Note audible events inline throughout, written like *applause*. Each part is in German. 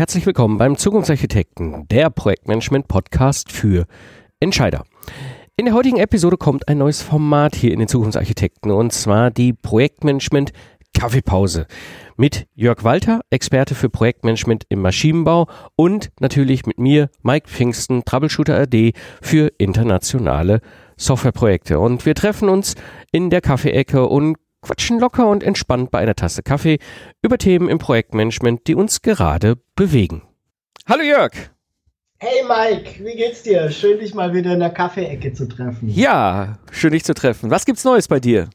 Herzlich willkommen beim Zukunftsarchitekten, der Projektmanagement-Podcast für Entscheider. In der heutigen Episode kommt ein neues Format hier in den Zukunftsarchitekten und zwar die Projektmanagement Kaffeepause mit Jörg Walter, Experte für Projektmanagement im Maschinenbau und natürlich mit mir, Mike Pfingsten, Troubleshooter AD für internationale Softwareprojekte. Und wir treffen uns in der Kaffeeecke und quatschen locker und entspannt bei einer Tasse Kaffee über Themen im Projektmanagement, die uns gerade bewegen. Hallo Jörg! Hey Mike, wie geht's dir? Schön, dich mal wieder in der Kaffeeecke zu treffen. Ja, schön dich zu treffen. Was gibt's Neues bei dir?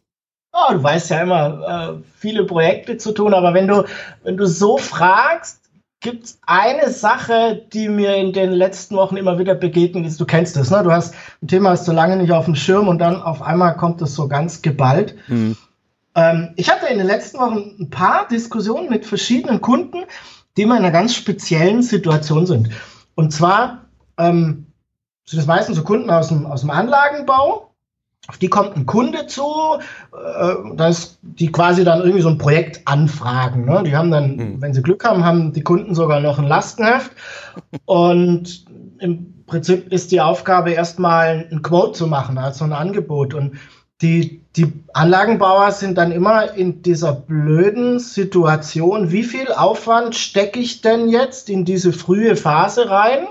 Oh, du weißt ja immer, äh, viele Projekte zu tun, aber wenn du, wenn du so fragst, gibt es eine Sache, die mir in den letzten Wochen immer wieder begegnet ist. Du kennst das, ne? Du hast ein Thema hast du lange nicht auf dem Schirm und dann auf einmal kommt es so ganz geballt. Mhm. Ähm, ich hatte in den letzten Wochen ein paar Diskussionen mit verschiedenen Kunden, die immer in einer ganz speziellen Situation sind. Und zwar ähm, sind es meistens so Kunden aus dem, aus dem Anlagenbau. Auf die kommt ein Kunde zu, äh, das, die quasi dann irgendwie so ein Projekt anfragen. Ne? Die haben dann, mhm. wenn sie Glück haben, haben die Kunden sogar noch ein Lastenheft. Und im Prinzip ist die Aufgabe erstmal ein Quote zu machen, also ein Angebot. Und die, die Anlagenbauer sind dann immer in dieser blöden Situation, wie viel Aufwand stecke ich denn jetzt in diese frühe Phase rein?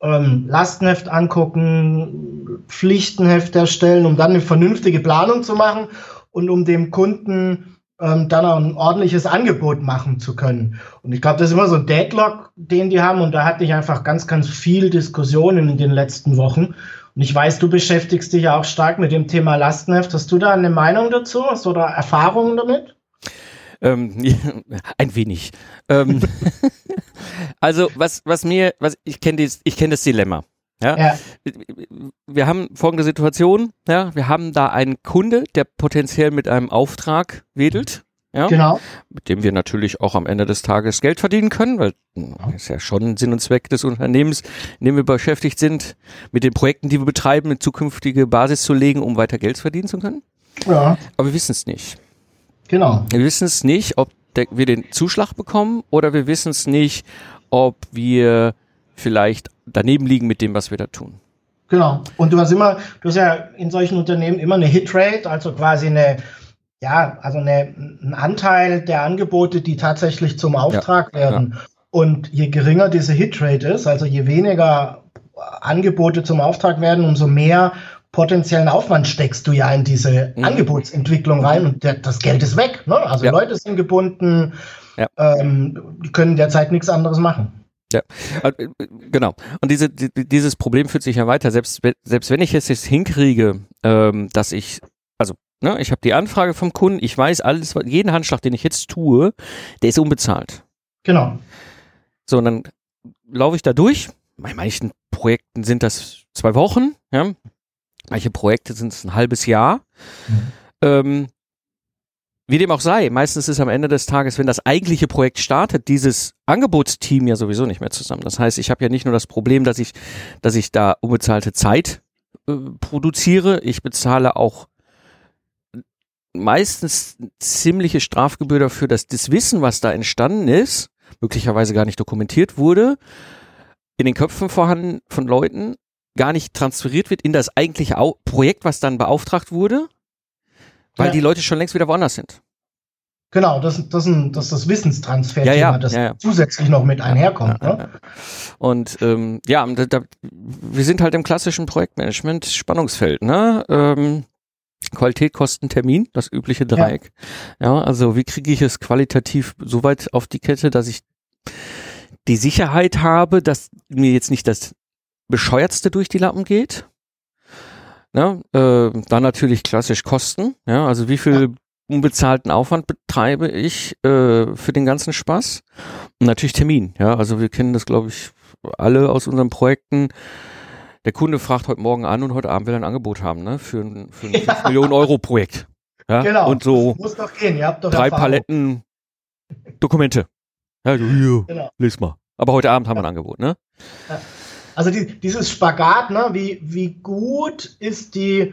Ähm, Lastenheft angucken, Pflichtenheft erstellen, um dann eine vernünftige Planung zu machen und um dem Kunden ähm, dann auch ein ordentliches Angebot machen zu können. Und ich glaube, das ist immer so ein Deadlock, den die haben. Und da hatte ich einfach ganz, ganz viel Diskussionen in den letzten Wochen. Und ich weiß, du beschäftigst dich ja auch stark mit dem Thema Lastenheft. Hast du da eine Meinung dazu? Hast du da Erfahrungen damit? Ähm, *laughs* ein wenig. Ähm, *laughs* also was, was mir, was ich kenne ich kenne das Dilemma. Ja? ja? Wir haben folgende Situation, ja, wir haben da einen Kunde, der potenziell mit einem Auftrag wedelt, ja, genau. mit dem wir natürlich auch am Ende des Tages Geld verdienen können, weil das ist ja schon Sinn und Zweck des Unternehmens, in dem wir beschäftigt sind, mit den Projekten, die wir betreiben, eine zukünftige Basis zu legen, um weiter Geld verdienen zu können. Ja. Aber wir wissen es nicht. Genau. Wir wissen es nicht, ob der, wir den Zuschlag bekommen oder wir wissen es nicht, ob wir vielleicht daneben liegen mit dem, was wir da tun. Genau. Und du hast immer, du hast ja in solchen Unternehmen immer eine Hitrate, also quasi eine ja, also eine, ein Anteil der Angebote, die tatsächlich zum Auftrag ja, werden. Ja. Und je geringer diese Hitrate ist, also je weniger Angebote zum Auftrag werden, umso mehr potenziellen Aufwand steckst du ja in diese mhm. Angebotsentwicklung rein und der, das Geld ist weg. Ne? Also ja. Leute sind gebunden, ähm, die können derzeit nichts anderes machen. Ja, äh, genau. Und diese, dieses Problem führt sich ja weiter. Selbst, selbst wenn ich es jetzt hinkriege, ähm, dass ich Ne? Ich habe die Anfrage vom Kunden, ich weiß alles, jeden Handschlag, den ich jetzt tue, der ist unbezahlt. Genau. So, und dann laufe ich da durch. Bei manchen Projekten sind das zwei Wochen, ja. Manche Projekte sind es ein halbes Jahr. Mhm. Ähm, wie dem auch sei, meistens ist am Ende des Tages, wenn das eigentliche Projekt startet, dieses Angebotsteam ja sowieso nicht mehr zusammen. Das heißt, ich habe ja nicht nur das Problem, dass ich, dass ich da unbezahlte Zeit äh, produziere, ich bezahle auch meistens ziemliche Strafgebühr dafür, dass das Wissen, was da entstanden ist, möglicherweise gar nicht dokumentiert wurde, in den Köpfen vorhanden von Leuten gar nicht transferiert wird in das eigentliche Au Projekt, was dann beauftragt wurde, weil ja. die Leute schon längst wieder woanders sind. Genau, das, das, ein, das ist das Wissenstransfer, ja, ja, das ja, zusätzlich noch mit einherkommt. Ne? Und ähm, ja, da, da, wir sind halt im klassischen Projektmanagement Spannungsfeld. Ne? Ähm, Qualität, Kosten, Termin, das übliche Dreieck. Ja, ja also wie kriege ich es qualitativ so weit auf die Kette, dass ich die Sicherheit habe, dass mir jetzt nicht das bescheuertste durch die Lappen geht. Ja, äh, dann natürlich klassisch Kosten. Ja, also wie viel ja. unbezahlten Aufwand betreibe ich äh, für den ganzen Spaß? Und natürlich Termin. Ja, also wir kennen das, glaube ich, alle aus unseren Projekten der Kunde fragt heute Morgen an und heute Abend will er ein Angebot haben, ne? Für ein, für ein *laughs* ja. 5 Millionen Euro Projekt. Ja? Genau. Und so Muss doch gehen. Ihr habt doch drei Erfahrung. Paletten Dokumente. Ja, hier, genau. lies mal. Aber heute Abend haben wir ein Angebot, ne? Also die, dieses Spagat, ne? Wie, wie gut ist die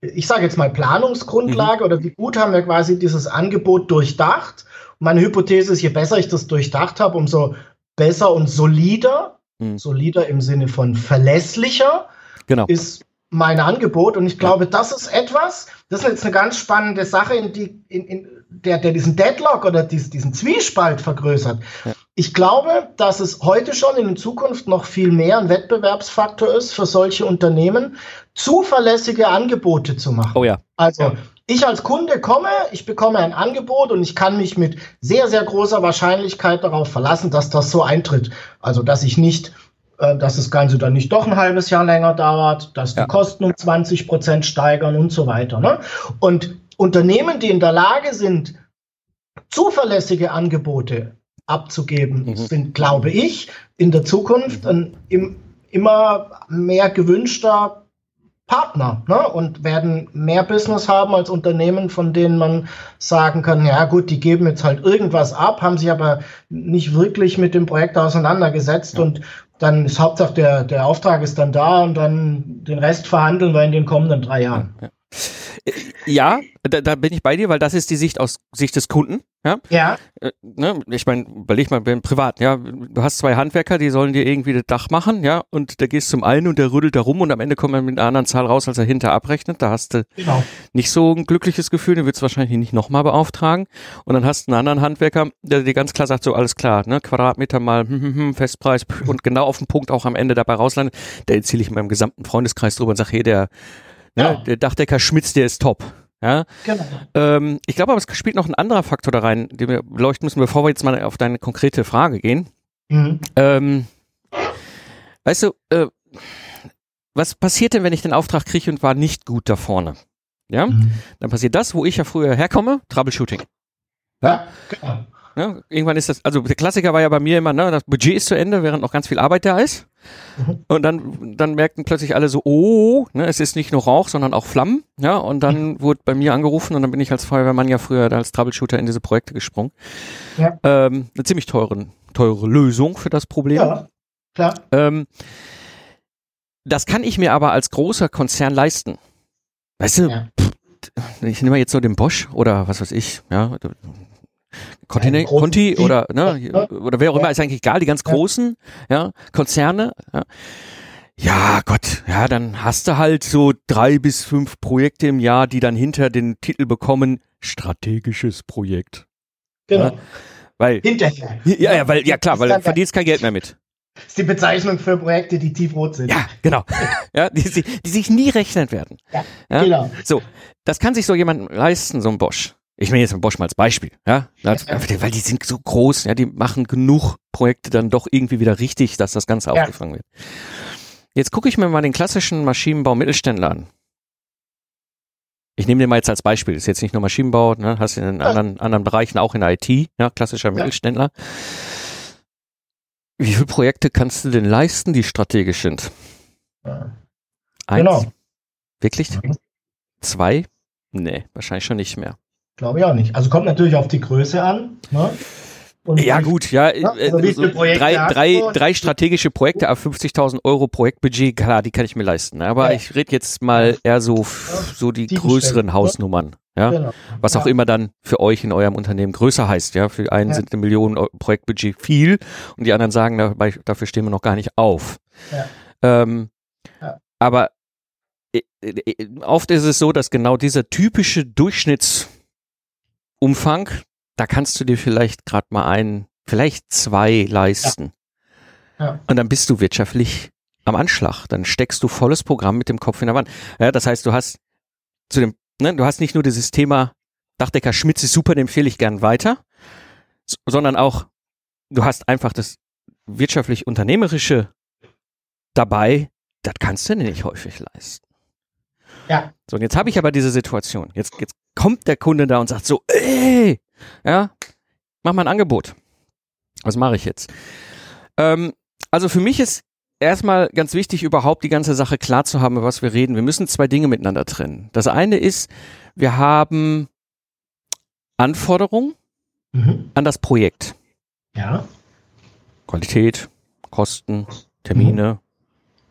ich sage jetzt mal Planungsgrundlage mhm. oder wie gut haben wir quasi dieses Angebot durchdacht. Und meine Hypothese ist, je besser ich das durchdacht habe, umso besser und solider, mhm. solider im Sinne von verlässlicher, genau. ist mein Angebot. Und ich glaube, das ist etwas, das ist jetzt eine ganz spannende Sache, in die, in, in der, der diesen Deadlock oder diesen, diesen Zwiespalt vergrößert. Ja. Ich glaube, dass es heute schon in Zukunft noch viel mehr ein Wettbewerbsfaktor ist für solche Unternehmen, zuverlässige Angebote zu machen. Oh ja. Also ich als Kunde komme, ich bekomme ein Angebot und ich kann mich mit sehr, sehr großer Wahrscheinlichkeit darauf verlassen, dass das so eintritt. Also dass ich nicht äh, dass das Ganze dann nicht doch ein halbes Jahr länger dauert, dass die ja. Kosten um 20 Prozent steigern und so weiter. Ne? Und Unternehmen, die in der Lage sind, zuverlässige Angebote abzugeben, mhm. sind, glaube ich, in der Zukunft ein im, immer mehr gewünschter Partner ne? und werden mehr Business haben als Unternehmen, von denen man sagen kann, ja gut, die geben jetzt halt irgendwas ab, haben sich aber nicht wirklich mit dem Projekt auseinandergesetzt ja. und dann ist Hauptsache der, der Auftrag ist dann da und dann den Rest verhandeln wir in den kommenden drei Jahren. Ja, ja da, da, bin ich bei dir, weil das ist die Sicht aus Sicht des Kunden. Ja. ja. Äh, ne, ich meine, überleg mal, bin privat, ja, du hast zwei Handwerker, die sollen dir irgendwie das Dach machen, ja, und der gehst zum einen und der rüttelt da rum und am Ende kommt er mit einer anderen Zahl raus, als er hinter abrechnet. Da hast du genau. nicht so ein glückliches Gefühl, den willst du wahrscheinlich nicht nochmal beauftragen. Und dann hast du einen anderen Handwerker, der dir ganz klar sagt, so alles klar, ne, Quadratmeter mal hm, hm, hm, Festpreis und genau auf den Punkt auch am Ende dabei rauslandet. Da erzähle ich in meinem gesamten Freundeskreis drüber und sage, hey, der, ne, ja. der Dachdecker Schmitz, der ist top. Ja? Genau. Ähm, ich glaube aber, es spielt noch ein anderer Faktor da rein, den wir beleuchten müssen, bevor wir jetzt mal auf deine konkrete Frage gehen. Mhm. Ähm, weißt du, äh, was passiert denn, wenn ich den Auftrag kriege und war nicht gut da vorne? Ja, mhm. dann passiert das, wo ich ja früher herkomme, Troubleshooting. Ja, ja genau. Ja, irgendwann ist das, also der Klassiker war ja bei mir immer, ne, das Budget ist zu Ende, während noch ganz viel Arbeit da ist. Mhm. Und dann, dann merkten plötzlich alle so, oh, ne, es ist nicht nur Rauch, sondern auch Flammen. Ja, und dann mhm. wurde bei mir angerufen und dann bin ich als Feuerwehrmann ja früher als Troubleshooter in diese Projekte gesprungen. Ja. Ähm, eine ziemlich teure, teure Lösung für das Problem. Ja, klar. Ähm, das kann ich mir aber als großer Konzern leisten. Weißt du, ja. pff, ich nehme jetzt so den Bosch oder was weiß ich, ja, Conti, Conti oder, ne, oder wer auch immer, ist eigentlich egal, die ganz großen, ja, Konzerne, ja. Ja, Gott, ja, dann hast du halt so drei bis fünf Projekte im Jahr, die dann hinter den Titel bekommen, strategisches Projekt. Genau. Ja, weil, Hinterher. Ja, ja, weil, ja klar, weil du verdienst kein Geld mehr mit. Das ist die Bezeichnung für Projekte, die tiefrot sind. Ja, genau. ja, die, die sich nie rechnen werden. Ja, ja, genau. So, das kann sich so jemand leisten, so ein Bosch. Ich nehme jetzt mal Bosch mal als Beispiel, ja, weil die sind so groß, ja, die machen genug Projekte dann doch irgendwie wieder richtig, dass das Ganze ja. aufgefangen wird. Jetzt gucke ich mir mal den klassischen Maschinenbau Mittelständler an. Ich nehme den mal jetzt als Beispiel. Das ist jetzt nicht nur Maschinenbau, ne? hast du in ja. anderen, anderen Bereichen auch in der IT, ja, klassischer ja. Mittelständler. Wie viele Projekte kannst du denn leisten, die strategisch sind? Ja. Eins? Genau. Wirklich? Mhm. Zwei? Nee, wahrscheinlich schon nicht mehr. Glaube ich auch nicht. Also kommt natürlich auf die Größe an. Ne? Und ja, gut, ja. ja äh, also drei, drei, drei strategische Projekte auf 50.000 Euro Projektbudget, klar, die kann ich mir leisten. Aber ja. ich rede jetzt mal eher so, so die größeren Hausnummern. Ja, genau. was auch ja. immer dann für euch in eurem Unternehmen größer heißt. Ja, für einen sind eine Million Projektbudget viel und die anderen sagen, dabei, dafür stehen wir noch gar nicht auf. Ähm, aber äh, äh, oft ist es so, dass genau dieser typische Durchschnitts Umfang, da kannst du dir vielleicht gerade mal ein, vielleicht zwei leisten. Ja. Ja. Und dann bist du wirtschaftlich am Anschlag. Dann steckst du volles Programm mit dem Kopf in der Wand. Ja, das heißt, du hast zu dem, ne, du hast nicht nur dieses Thema Dachdecker Schmitz ist super, den empfehle ich gern weiter, sondern auch, du hast einfach das wirtschaftlich unternehmerische dabei, das kannst du nicht häufig leisten. Ja. So, und jetzt habe ich aber diese Situation. Jetzt, jetzt kommt der Kunde da und sagt so, ey, ja, mach mal ein Angebot. Was mache ich jetzt? Ähm, also für mich ist erstmal ganz wichtig, überhaupt die ganze Sache klar zu haben, über was wir reden. Wir müssen zwei Dinge miteinander trennen. Das eine ist, wir haben Anforderungen mhm. an das Projekt. Ja. Qualität, Kosten, Termine,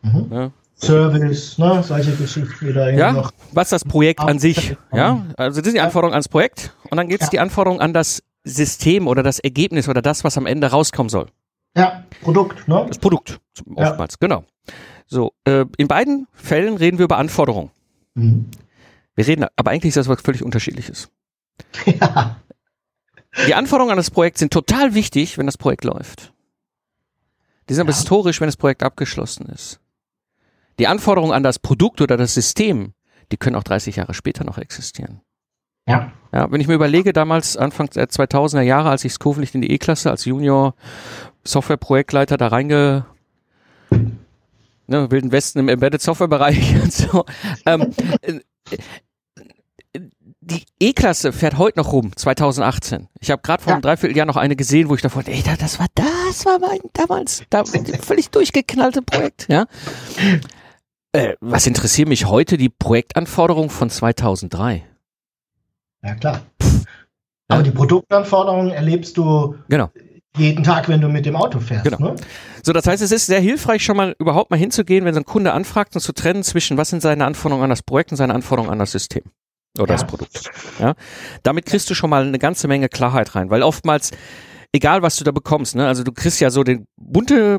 mhm. Mhm. Ja, Service, ne? solche Geschichten wieder ja, noch. Was das Projekt an sich, ja, also das sind die Anforderungen ans Projekt und dann gibt es ja. die Anforderungen an das System oder das Ergebnis oder das, was am Ende rauskommen soll. Ja, Produkt, ne? Das Produkt, oftmals, ja. genau. So, äh, in beiden Fällen reden wir über Anforderungen. Mhm. Wir reden, aber eigentlich ist das was völlig unterschiedliches. *laughs* Ja. Die Anforderungen an das Projekt sind total wichtig, wenn das Projekt läuft. Die sind aber historisch, wenn das Projekt abgeschlossen ist. Die Anforderungen an das Produkt oder das System, die können auch 30 Jahre später noch existieren. Ja. Ja, wenn ich mir überlege, damals Anfang der 2000er Jahre, als ich Skovenlicht in die E-Klasse als Junior Software-Projektleiter da reinge ne, Wilden Westen im Embedded Software Bereich *laughs* und so. Ähm, äh, die E-Klasse fährt heute noch rum, 2018. Ich habe gerade vor einem Dreivierteljahr noch eine gesehen, wo ich davon, ey, das war das war mein damals da, völlig durchgeknallte Projekt, ja. Äh, was interessiert mich heute die Projektanforderung von 2003? Ja klar. Aber ja. die Produktanforderungen erlebst du genau. jeden Tag, wenn du mit dem Auto fährst. Genau. Ne? So, das heißt, es ist sehr hilfreich, schon mal überhaupt mal hinzugehen, wenn so ein Kunde anfragt und zu trennen zwischen, was sind seine Anforderungen an das Projekt und seine Anforderungen an das System oder ja. das Produkt. Ja, damit kriegst du schon mal eine ganze Menge Klarheit rein, weil oftmals egal was du da bekommst, ne, also du kriegst ja so den bunte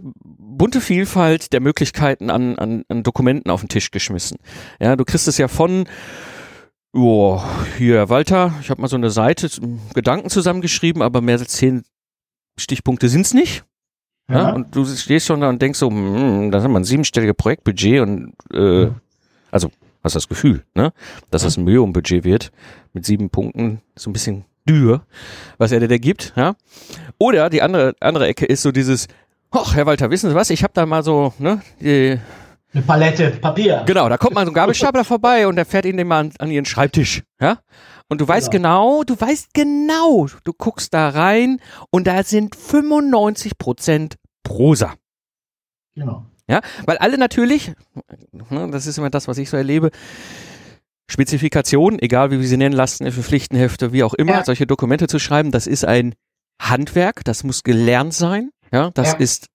bunte Vielfalt der Möglichkeiten an, an, an Dokumenten auf den Tisch geschmissen. Ja, du kriegst es ja von Oh, hier, Walter, ich habe mal so eine Seite, Gedanken zusammengeschrieben, aber mehr als zehn Stichpunkte sind's nicht. Ja. ja. und du stehst schon da und denkst so, hm, das ist mal ein siebenstelliges Projektbudget und äh, also hast das Gefühl, ne, dass das ein Millionenbudget wird mit sieben Punkten, so ein bisschen dürr, was er dir da gibt, ja. Oder die andere andere Ecke ist so dieses, ach, Herr Walter, wissen Sie was? Ich habe da mal so, ne, die, eine Palette Papier. Genau, da kommt mal so ein Gabelstapler *laughs* vorbei und der fährt ihn immer an, an ihren Schreibtisch, ja. Und du weißt genau. genau, du weißt genau, du guckst da rein und da sind 95 Prozent Prosa. Genau. Ja, weil alle natürlich, ne, das ist immer das, was ich so erlebe, Spezifikationen, egal wie wir sie nennen, Lastenhefte, Pflichtenhefte, wie auch immer, ja. solche Dokumente zu schreiben, das ist ein Handwerk, das muss gelernt sein, ja, das ja. ist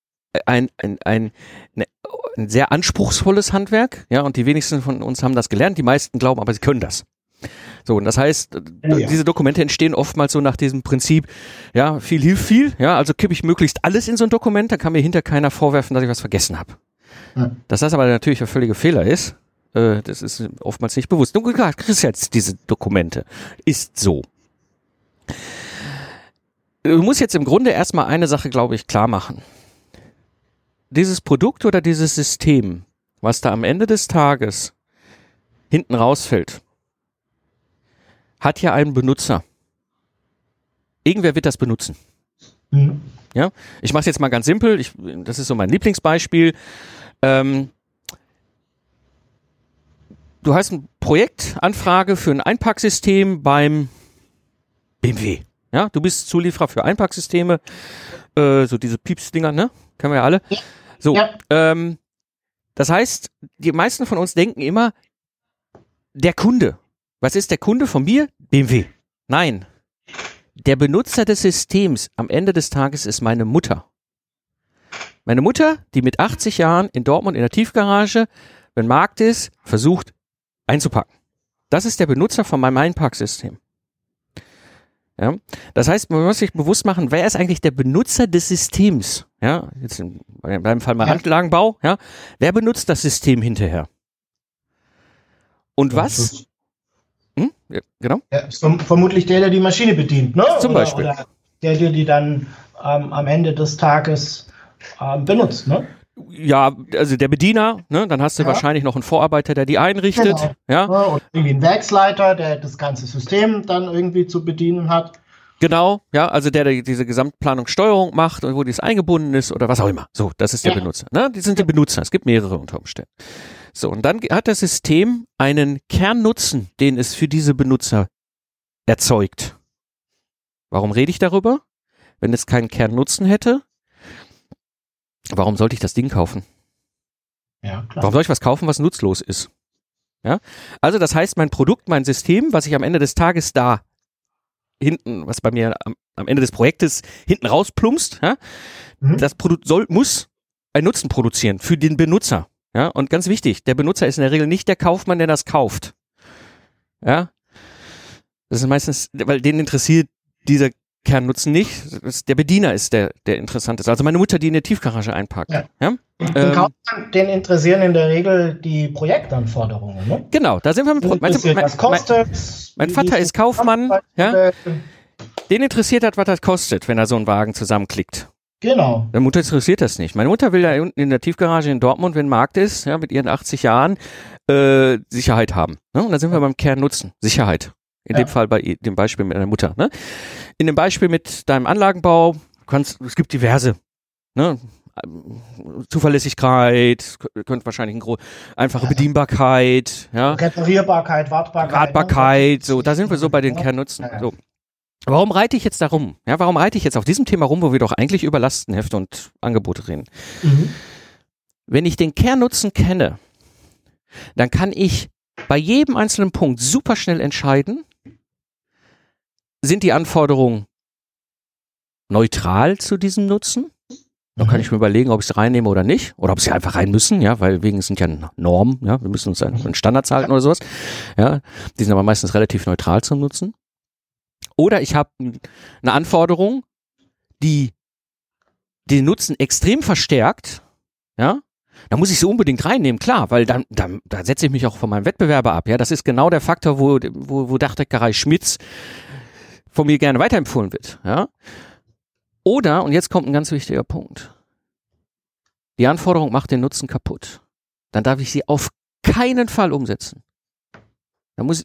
ein, ein, ein, ne, ein sehr anspruchsvolles Handwerk, ja, und die wenigsten von uns haben das gelernt, die meisten glauben aber, sie können das. So, und das heißt, ja. diese Dokumente entstehen oftmals so nach diesem Prinzip, ja, viel hilft viel, ja, also kippe ich möglichst alles in so ein Dokument, da kann mir hinter keiner vorwerfen, dass ich was vergessen habe. Ja. Dass das aber natürlich ein völliger Fehler ist, äh, das ist oftmals nicht bewusst. Du kriegst jetzt diese Dokumente. Ist so. Du musst jetzt im Grunde erstmal eine Sache, glaube ich, klar machen. Dieses Produkt oder dieses System, was da am Ende des Tages hinten rausfällt, hat ja einen Benutzer. Irgendwer wird das benutzen. Mhm. Ja, ich mache es jetzt mal ganz simpel. Ich, das ist so mein Lieblingsbeispiel. Ähm, du hast eine Projektanfrage für ein Einpacksystem beim BMW. Ja, du bist Zulieferer für Einpacksysteme, äh, so diese Pieps-Dinger, ne? Kennen wir ja alle. So, ja. Ähm, das heißt, die meisten von uns denken immer, der Kunde. Was ist der Kunde von mir? BMW. Nein. Der Benutzer des Systems am Ende des Tages ist meine Mutter. Meine Mutter, die mit 80 Jahren in Dortmund in der Tiefgarage, wenn Markt ist, versucht einzupacken. Das ist der Benutzer von meinem Einpacksystem. Ja, das heißt, man muss sich bewusst machen, wer ist eigentlich der Benutzer des Systems? Ja, jetzt in meinem Fall mal ja. Anlagenbau. Ja, wer benutzt das System hinterher? Und was? Hm? Ja, genau. Ja, vermutlich der, der die Maschine bedient, ne? Zum oder, Beispiel. Oder der, der die dann ähm, am Ende des Tages ähm, benutzt, ne? Ja, also der Bediener, ne, dann hast du ja. wahrscheinlich noch einen Vorarbeiter, der die einrichtet. Genau. Ja. Und irgendwie einen Werksleiter, der das ganze System dann irgendwie zu bedienen hat. Genau, ja, also der, der diese Gesamtplanungssteuerung macht und wo dies eingebunden ist oder was auch immer. So, das ist der ja. Benutzer. Ne? Die sind die Benutzer. Es gibt mehrere unter Umständen. So, und dann hat das System einen Kernnutzen, den es für diese Benutzer erzeugt. Warum rede ich darüber? Wenn es keinen Kernnutzen hätte, warum sollte ich das Ding kaufen? Ja, klar. Warum soll ich was kaufen, was nutzlos ist? Ja? Also das heißt, mein Produkt, mein System, was ich am Ende des Tages da hinten, was bei mir am, am Ende des Projektes hinten rausplumpst, ja? Mhm. das Produkt soll, muss einen Nutzen produzieren für den Benutzer. Ja, und ganz wichtig, der Benutzer ist in der Regel nicht der Kaufmann, der das kauft. Ja. Das ist meistens, weil den interessiert dieser Kernnutzen nicht. Der Bediener ist der, der interessant ist. Also meine Mutter, die in der Tiefgarage einpackt. Ja. ja? Den, ähm, den interessieren in der Regel die Projektanforderungen. Ne? Genau, da sind wir mit Pro mein, mein, mein, mein Vater ist Kaufmann, ja? Den interessiert hat, was das kostet, wenn er so einen Wagen zusammenklickt. Genau. Meine Mutter interessiert das nicht. Meine Mutter will da unten in der Tiefgarage in Dortmund, wenn Markt ist, ja, mit ihren 80 Jahren, äh, Sicherheit haben. Ne? Und da sind wir beim Kernnutzen. Sicherheit. In ja. dem Fall bei dem Beispiel mit deiner Mutter. Ne? In dem Beispiel mit deinem Anlagenbau, kannst, es gibt diverse. Ne? Zuverlässigkeit, könnte wahrscheinlich ein gro einfache Bedienbarkeit, ja. Reparierbarkeit, Wartbarkeit. Wartbarkeit, ne? so, da sind wir so bei den Kernnutzen. So. Warum reite ich jetzt da rum? Ja, warum reite ich jetzt auf diesem Thema rum, wo wir doch eigentlich über Lastenhefte und Angebote reden? Mhm. Wenn ich den Kernnutzen kenne, dann kann ich bei jedem einzelnen Punkt super schnell entscheiden, sind die Anforderungen neutral zu diesem Nutzen? Dann kann mhm. ich mir überlegen, ob ich sie reinnehme oder nicht. Oder ob sie einfach rein müssen, ja, weil wegen sind ja Normen, ja, wir müssen uns an Standards halten oder sowas. Ja, die sind aber meistens relativ neutral zum Nutzen. Oder ich habe eine Anforderung, die den Nutzen extrem verstärkt, ja, da muss ich sie unbedingt reinnehmen, klar, weil dann, dann da setze ich mich auch von meinem Wettbewerber ab. Ja, das ist genau der Faktor, wo, wo, wo Dachdeckerei Schmitz von mir gerne weiterempfohlen wird. Ja. Oder, und jetzt kommt ein ganz wichtiger Punkt. Die Anforderung macht den Nutzen kaputt. Dann darf ich sie auf keinen Fall umsetzen. Da muss,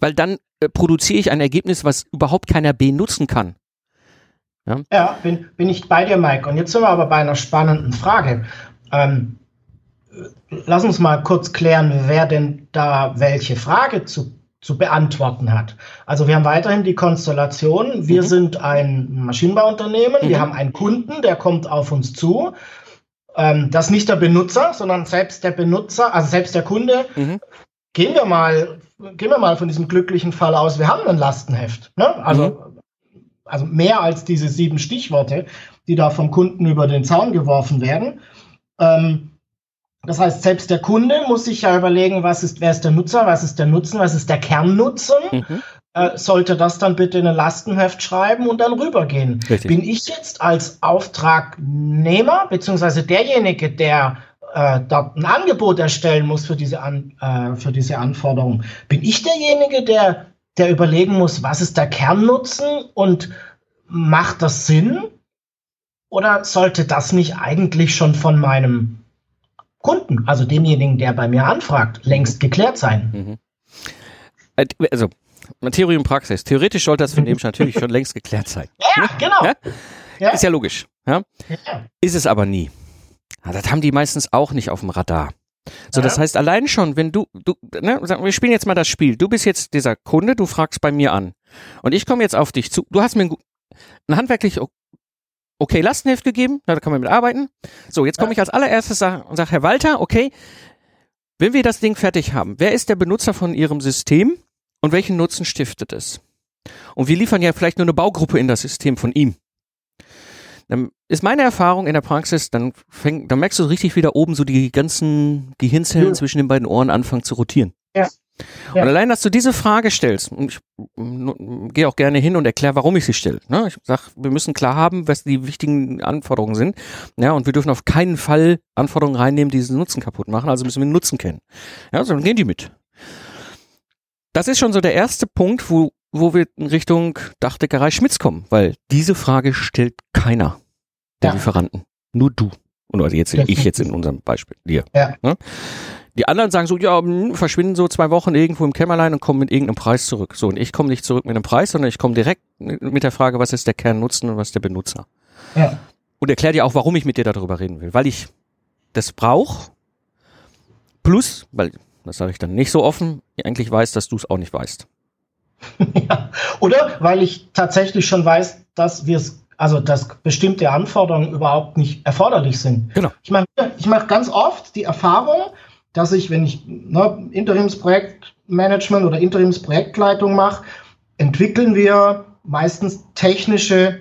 weil dann äh, produziere ich ein Ergebnis, was überhaupt keiner benutzen kann. Ja, ja bin, bin ich bei dir, Mike. Und jetzt sind wir aber bei einer spannenden Frage. Ähm, lass uns mal kurz klären, wer denn da welche Frage zu, zu beantworten hat. Also wir haben weiterhin die Konstellation, wir mhm. sind ein Maschinenbauunternehmen, mhm. wir haben einen Kunden, der kommt auf uns zu. Ähm, das ist nicht der Benutzer, sondern selbst der Benutzer, also selbst der Kunde. Mhm. Gehen wir mal, gehen wir mal von diesem glücklichen Fall aus, wir haben ein Lastenheft. Ne? Also, mhm. also mehr als diese sieben Stichworte, die da vom Kunden über den Zaun geworfen werden. Ähm, das heißt, selbst der Kunde muss sich ja überlegen, was ist, wer ist der Nutzer, was ist der Nutzen, was ist der Kernnutzen. Mhm. Äh, sollte das dann bitte in ein Lastenheft schreiben und dann rübergehen. Richtig. Bin ich jetzt als Auftragnehmer, beziehungsweise derjenige, der äh, dort ein Angebot erstellen muss für diese, An, äh, für diese Anforderung, bin ich derjenige, der, der überlegen muss, was ist der Kernnutzen und macht das Sinn? Oder sollte das nicht eigentlich schon von meinem Kunden, also demjenigen, der bei mir anfragt, längst geklärt sein? Mhm. Äh, also, Theorie und Praxis. Theoretisch sollte das von dem *laughs* natürlich schon längst geklärt sein. Ja, genau. Ja? Ja. Ist ja logisch. Ja? Ist es aber nie. das haben die meistens auch nicht auf dem Radar. So, das heißt, allein schon, wenn du, du, ne, wir spielen jetzt mal das Spiel. Du bist jetzt dieser Kunde, du fragst bei mir an. Und ich komme jetzt auf dich zu. Du hast mir ein, ein handwerklich okay Lastenheft gegeben, da kann man mit arbeiten. So, jetzt komme ich als allererstes und sage, Herr Walter, okay, wenn wir das Ding fertig haben, wer ist der Benutzer von Ihrem System und welchen Nutzen stiftet es? Und wir liefern ja vielleicht nur eine Baugruppe in das System von ihm. Dann ist meine Erfahrung in der Praxis, dann, fäng, dann merkst du richtig, wie da oben so die ganzen Gehirnzellen ja. zwischen den beiden Ohren anfangen zu rotieren. Ja. Ja. Und allein, dass du diese Frage stellst, und ich gehe auch gerne hin und erkläre, warum ich sie stelle. Ne? Ich sage, wir müssen klar haben, was die wichtigen Anforderungen sind. Ja, und wir dürfen auf keinen Fall Anforderungen reinnehmen, die diesen Nutzen kaputt machen. Also müssen wir den Nutzen kennen. Ja, so dann gehen die mit. Das ist schon so der erste Punkt, wo, wo wir in Richtung Dachdeckerei Schmitz kommen, weil diese Frage stellt keiner der ja. Lieferanten. Nur du. Und also jetzt ich jetzt in unserem Beispiel, dir. Ja. Ne? Die anderen sagen so, ja, hm, verschwinden so zwei Wochen irgendwo im Kämmerlein und kommen mit irgendeinem Preis zurück. So, und ich komme nicht zurück mit einem Preis, sondern ich komme direkt mit der Frage, was ist der Kernnutzen und was ist der Benutzer. Ja. Und erkläre dir auch, warum ich mit dir darüber reden will. Weil ich das brauche, plus, weil, das sage ich dann nicht so offen, eigentlich weiß, dass du es auch nicht weißt. *laughs* ja. Oder weil ich tatsächlich schon weiß, dass wir es also dass bestimmte Anforderungen überhaupt nicht erforderlich sind. Genau. Ich mache ich mach ganz oft die Erfahrung, dass ich, wenn ich ne, Interimsprojektmanagement oder Interimsprojektleitung mache, entwickeln wir meistens technische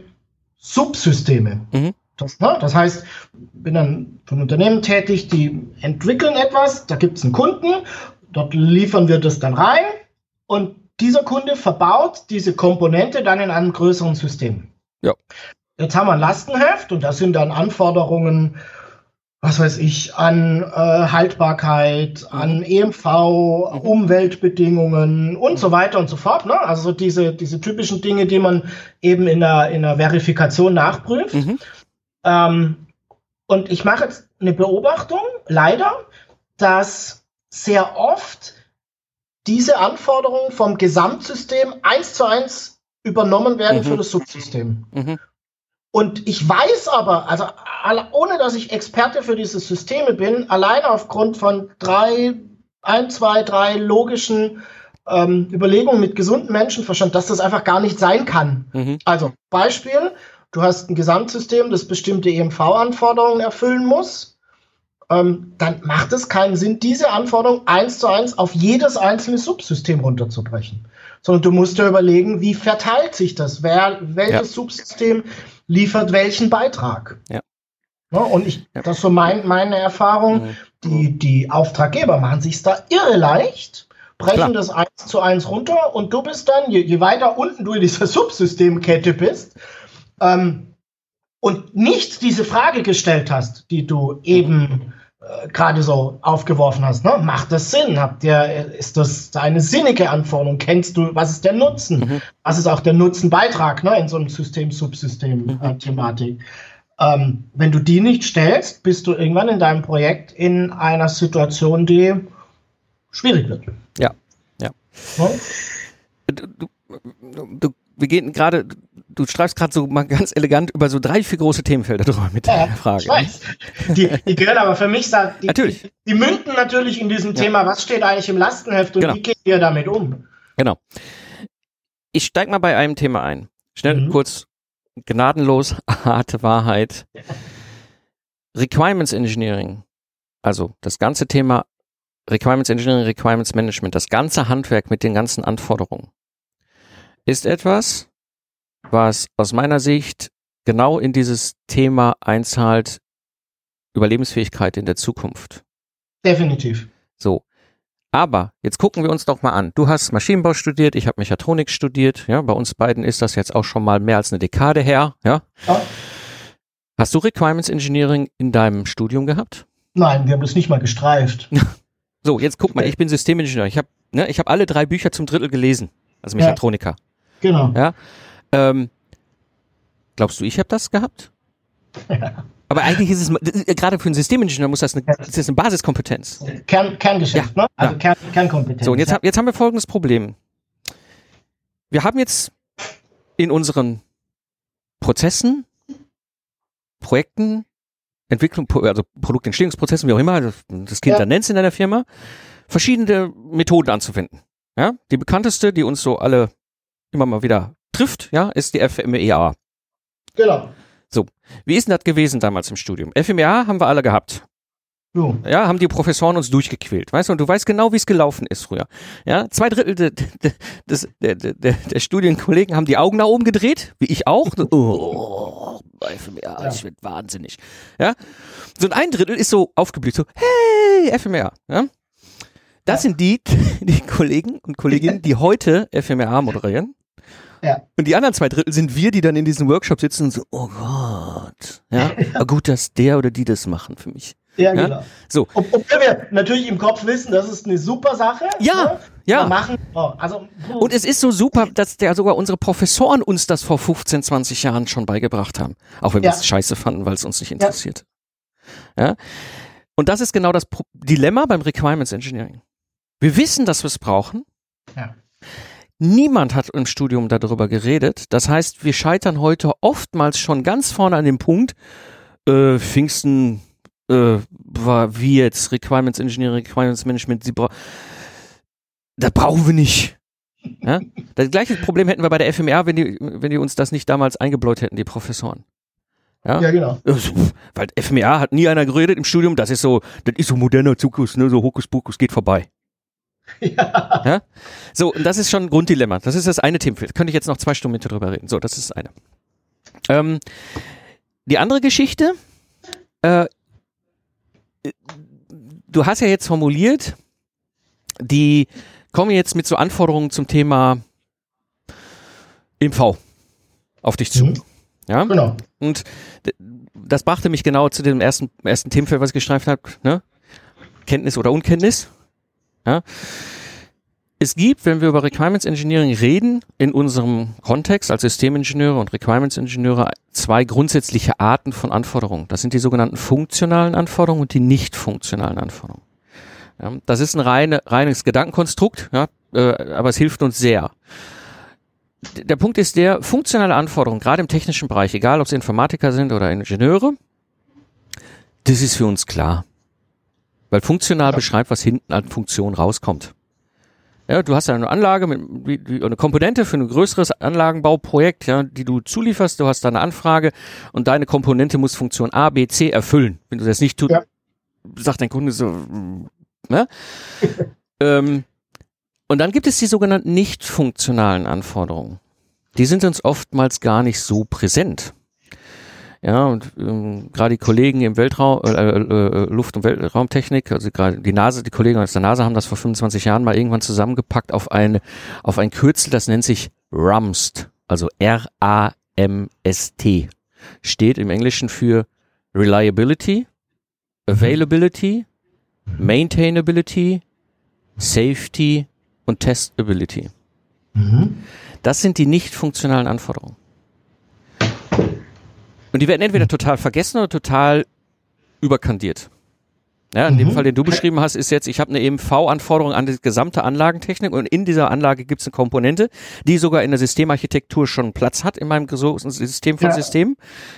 Subsysteme. Mhm. Das, ne? das heißt, bin dann ein Unternehmen tätig, die entwickeln etwas, da gibt es einen Kunden, dort liefern wir das dann rein und dieser Kunde verbaut diese Komponente dann in einem größeren System. Ja. Jetzt haben wir ein Lastenheft und da sind dann Anforderungen, was weiß ich, an äh, Haltbarkeit, an EMV, mhm. Umweltbedingungen und so weiter und so fort. Ne? Also diese, diese typischen Dinge, die man eben in der, in der Verifikation nachprüft. Mhm. Ähm, und ich mache jetzt eine Beobachtung, leider, dass sehr oft diese Anforderungen vom Gesamtsystem eins zu eins übernommen werden mhm. für das Subsystem. Mhm. Und ich weiß aber, also ohne dass ich Experte für diese Systeme bin, allein aufgrund von drei, ein, zwei, drei logischen ähm, Überlegungen mit gesundem Menschenverstand, dass das einfach gar nicht sein kann. Mhm. Also Beispiel, du hast ein Gesamtsystem, das bestimmte EMV-Anforderungen erfüllen muss. Ähm, dann macht es keinen Sinn, diese Anforderung eins zu eins auf jedes einzelne Subsystem runterzubrechen. Sondern du musst dir überlegen, wie verteilt sich das? Wer, welches ja. Subsystem liefert welchen Beitrag. Ja. ja und ich, ja. das ist so mein, meine Erfahrung. Mhm. Die, die Auftraggeber machen sich da irre leicht, brechen Klar. das eins zu eins runter und du bist dann, je, je weiter unten du in dieser *laughs* Subsystemkette bist, ähm, und nicht diese Frage gestellt hast, die du eben äh, gerade so aufgeworfen hast. Ne? Macht das Sinn? Habt ihr, ist das eine sinnige Anforderung? Kennst du, was ist der Nutzen? Mhm. Was ist auch der Nutzenbeitrag ne, in so einem System-Subsystem-Thematik? Mhm. Ähm, wenn du die nicht stellst, bist du irgendwann in deinem Projekt in einer Situation, die schwierig wird. Ja, ja. ja? Du, du, du, wir gehen gerade, du streifst gerade so mal ganz elegant über so drei, vier große Themenfelder drüber mit ja, der Frage. Ich weiß. Die, die gehören aber für mich, die, natürlich. Die, die, münden natürlich in diesem ja. Thema, was steht eigentlich im Lastenheft und genau. wie geht ihr damit um? Genau. Ich steig mal bei einem Thema ein. Schnell, mhm. kurz, gnadenlos, *laughs* harte Wahrheit. Requirements Engineering. Also das ganze Thema Requirements Engineering, Requirements Management, das ganze Handwerk mit den ganzen Anforderungen ist etwas, was aus meiner Sicht genau in dieses Thema einzahlt, Überlebensfähigkeit in der Zukunft. Definitiv. So. Aber jetzt gucken wir uns doch mal an. Du hast Maschinenbau studiert, ich habe Mechatronik studiert. Ja, bei uns beiden ist das jetzt auch schon mal mehr als eine Dekade her. Ja. ja. Hast du Requirements Engineering in deinem Studium gehabt? Nein, wir haben das nicht mal gestreift. *laughs* so, jetzt guck mal, ich bin Systemingenieur. Ich habe ne, ich hab alle drei Bücher zum Drittel gelesen, als Mechatroniker. Ja. Genau. Ja. Ähm, glaubst du, ich habe das gehabt? Ja. Aber eigentlich ist es, gerade für einen Systemingenieur muss das eine, das ist eine Basiskompetenz. Kern, Kerngeschäft, ja, ne? Also ja. Kern, Kernkompetenz. So, und jetzt, ja. jetzt haben wir folgendes Problem. Wir haben jetzt in unseren Prozessen, Projekten, Entwicklung, also Produktentstehungsprozessen, wie auch immer, das Kind ja. dann nennt in deiner Firma, verschiedene Methoden anzuwenden. Ja, die bekannteste, die uns so alle immer mal wieder trifft, ja, ist die FMEA. Genau. So, wie ist denn das gewesen damals im Studium? FMEA haben wir alle gehabt. Jo. Ja, haben die Professoren uns durchgequält, weißt du, und du weißt genau, wie es gelaufen ist früher. Ja, zwei Drittel de, de, des, der, der, Studienkollegen haben die Augen nach oben gedreht, wie ich auch. *laughs* Oh, FMEA, ja. ich wird wahnsinnig. Ja, so ein Drittel ist so aufgeblüht, so, hey, FMEA. Ja? Das ja. sind die, *laughs* die Kollegen und Kolleginnen, die heute FMEA moderieren. Ja. Und die anderen zwei Drittel sind wir, die dann in diesem Workshop sitzen und so, oh Gott. Ja, ja. gut, dass der oder die das machen für mich. Ja, ja? genau. So. Ob, obwohl wir natürlich im Kopf wissen, das ist eine super Sache. Ja, ne? ja. Machen. Oh, also, und es ist so super, dass der sogar unsere Professoren uns das vor 15, 20 Jahren schon beigebracht haben. Auch wenn wir es scheiße fanden, weil es uns nicht interessiert. Ja. ja. Und das ist genau das Dilemma beim Requirements Engineering. Wir wissen, dass wir es brauchen. Ja. Niemand hat im Studium darüber geredet. Das heißt, wir scheitern heute oftmals schon ganz vorne an dem Punkt, äh, Pfingsten äh, war wie jetzt Requirements Engineering, Requirements Management, sie bra das brauchen wir nicht. Ja? Das gleiche Problem hätten wir bei der FMR, wenn die, wenn die uns das nicht damals eingebläut hätten, die Professoren. Ja, ja genau. Weil FMR hat nie einer geredet im Studium, das ist so, das ist so moderner Zukus, ne, so Hokuspokus geht vorbei. Ja. ja. So, und das ist schon ein Grunddilemma. Das ist das eine Themenfeld. Könnte ich jetzt noch zwei Stunden mit dir drüber reden. So, das ist das eine. Ähm, die andere Geschichte, äh, du hast ja jetzt formuliert, die kommen jetzt mit so Anforderungen zum Thema MV auf dich zu. Mhm. Ja, genau. Und das brachte mich genau zu dem ersten, ersten Themenfeld, was ich gestreift habe, ne? Kenntnis oder Unkenntnis. Ja. Es gibt, wenn wir über Requirements Engineering reden, in unserem Kontext als Systemingenieure und Requirements Ingenieure zwei grundsätzliche Arten von Anforderungen. Das sind die sogenannten funktionalen Anforderungen und die nicht funktionalen Anforderungen. Ja, das ist ein reine, reines Gedankenkonstrukt, ja, äh, aber es hilft uns sehr. Der Punkt ist der, funktionale Anforderungen, gerade im technischen Bereich, egal ob es Informatiker sind oder Ingenieure, das ist für uns klar. Weil funktional ja. beschreibt, was hinten an Funktion rauskommt. Ja, du hast eine Anlage mit wie, eine Komponente für ein größeres Anlagenbauprojekt, ja, die du zulieferst. Du hast da eine Anfrage und deine Komponente muss Funktion A, B, C erfüllen. Wenn du das nicht tust, ja. sagt dein Kunde so, ne? *laughs* ähm, und dann gibt es die sogenannten nicht funktionalen Anforderungen. Die sind uns oftmals gar nicht so präsent. Ja, und ähm, gerade die Kollegen im Weltraum, äh, äh, äh, Luft- und Weltraumtechnik, also gerade die NASA, die Kollegen aus der NASA haben das vor 25 Jahren mal irgendwann zusammengepackt auf eine, auf ein Kürzel, das nennt sich RAMST, also R-A-M-S-T. Steht im Englischen für Reliability, Availability, Maintainability, Safety und Testability. Mhm. Das sind die nicht funktionalen Anforderungen. Und die werden entweder total vergessen oder total überkandiert. Ja, in mhm. dem Fall, den du beschrieben hast, ist jetzt, ich habe eine EMV-Anforderung an die gesamte Anlagentechnik und in dieser Anlage gibt es eine Komponente, die sogar in der Systemarchitektur schon Platz hat in meinem System von ja. Systemen.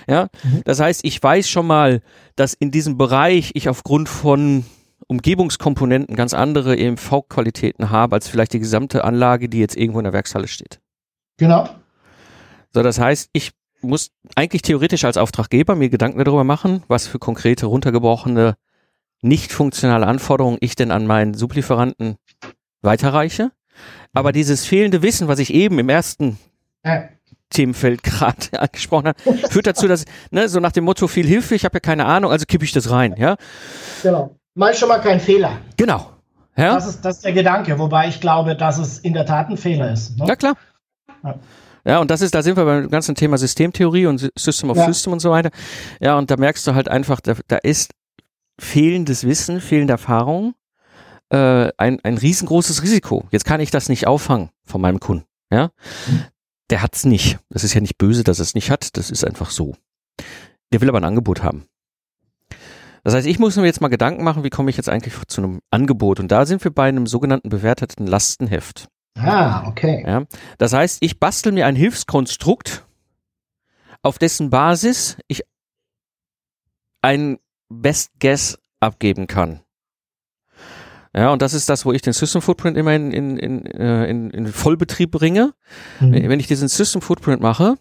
Ja, mhm. das heißt, ich weiß schon mal, dass in diesem Bereich ich aufgrund von Umgebungskomponenten ganz andere EMV-Qualitäten habe, als vielleicht die gesamte Anlage, die jetzt irgendwo in der Werkshalle steht. Genau. So, das heißt, ich muss eigentlich theoretisch als Auftraggeber mir Gedanken darüber machen, was für konkrete runtergebrochene nicht funktionale Anforderungen ich denn an meinen Sublieferanten weiterreiche. Aber dieses fehlende Wissen, was ich eben im ersten ja. Themenfeld *laughs* gerade angesprochen habe, führt dazu, dass ne, so nach dem Motto viel Hilfe, ich habe ja keine Ahnung, also kippe ich das rein, ja. Genau. Mal schon mal kein Fehler. Genau. Ja? Das, ist, das ist der Gedanke, wobei ich glaube, dass es in der Tat ein Fehler ist. Ne? Ja, klar. Ja. Ja, und das ist, da sind wir beim ganzen Thema Systemtheorie und System of ja. System und so weiter. Ja, und da merkst du halt einfach, da, da ist fehlendes Wissen, fehlende Erfahrung, äh, ein, ein riesengroßes Risiko. Jetzt kann ich das nicht auffangen von meinem Kunden. Ja, der hat's nicht. Das ist ja nicht böse, dass er es nicht hat. Das ist einfach so. Der will aber ein Angebot haben. Das heißt, ich muss mir jetzt mal Gedanken machen, wie komme ich jetzt eigentlich zu einem Angebot? Und da sind wir bei einem sogenannten bewerteten Lastenheft. Ah, okay. Ja, das heißt, ich bastel mir ein Hilfskonstrukt, auf dessen Basis ich ein Best Guess abgeben kann. Ja, und das ist das, wo ich den System Footprint immer in, in, in, äh, in, in Vollbetrieb bringe. Mhm. Wenn ich diesen System Footprint mache,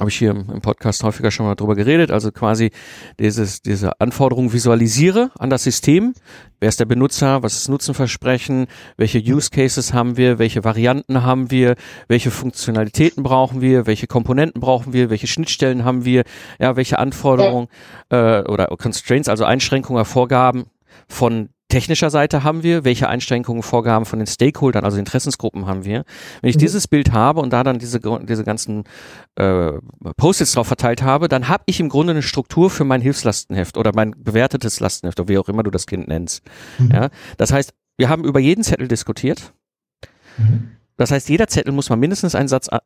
habe ich hier im Podcast häufiger schon mal drüber geredet, also quasi dieses, diese Anforderung visualisiere an das System. Wer ist der Benutzer? Was ist Nutzenversprechen? Welche Use Cases haben wir? Welche Varianten haben wir? Welche Funktionalitäten brauchen wir? Welche Komponenten brauchen wir? Welche Schnittstellen haben wir? Ja, welche Anforderungen äh, oder Constraints, also Einschränkungen, Vorgaben von technischer Seite haben wir, welche Einschränkungen, Vorgaben von den Stakeholdern, also Interessensgruppen haben wir. Wenn ich mhm. dieses Bild habe und da dann diese, diese ganzen äh, Post-its drauf verteilt habe, dann habe ich im Grunde eine Struktur für mein Hilfslastenheft oder mein bewertetes Lastenheft oder wie auch immer du das Kind nennst. Mhm. Ja, das heißt, wir haben über jeden Zettel diskutiert. Mhm. Das heißt, jeder Zettel muss mal mindestens einen Satz äh,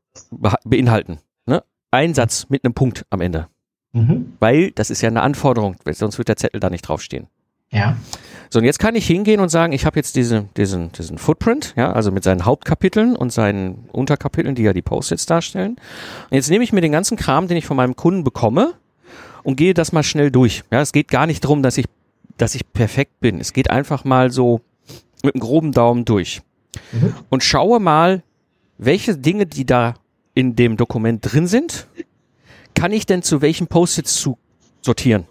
beinhalten. Ne? Ein Satz mit einem Punkt am Ende. Mhm. Weil das ist ja eine Anforderung, sonst wird der Zettel da nicht draufstehen. Ja. So, und jetzt kann ich hingehen und sagen, ich habe jetzt diese, diesen, diesen Footprint, ja, also mit seinen Hauptkapiteln und seinen Unterkapiteln, die ja die Post-its darstellen. Und jetzt nehme ich mir den ganzen Kram, den ich von meinem Kunden bekomme und gehe das mal schnell durch. Ja, es geht gar nicht darum, dass ich, dass ich perfekt bin. Es geht einfach mal so mit einem groben Daumen durch. Mhm. Und schaue mal, welche Dinge, die da in dem Dokument drin sind, kann ich denn zu welchen Post-its zu sortieren.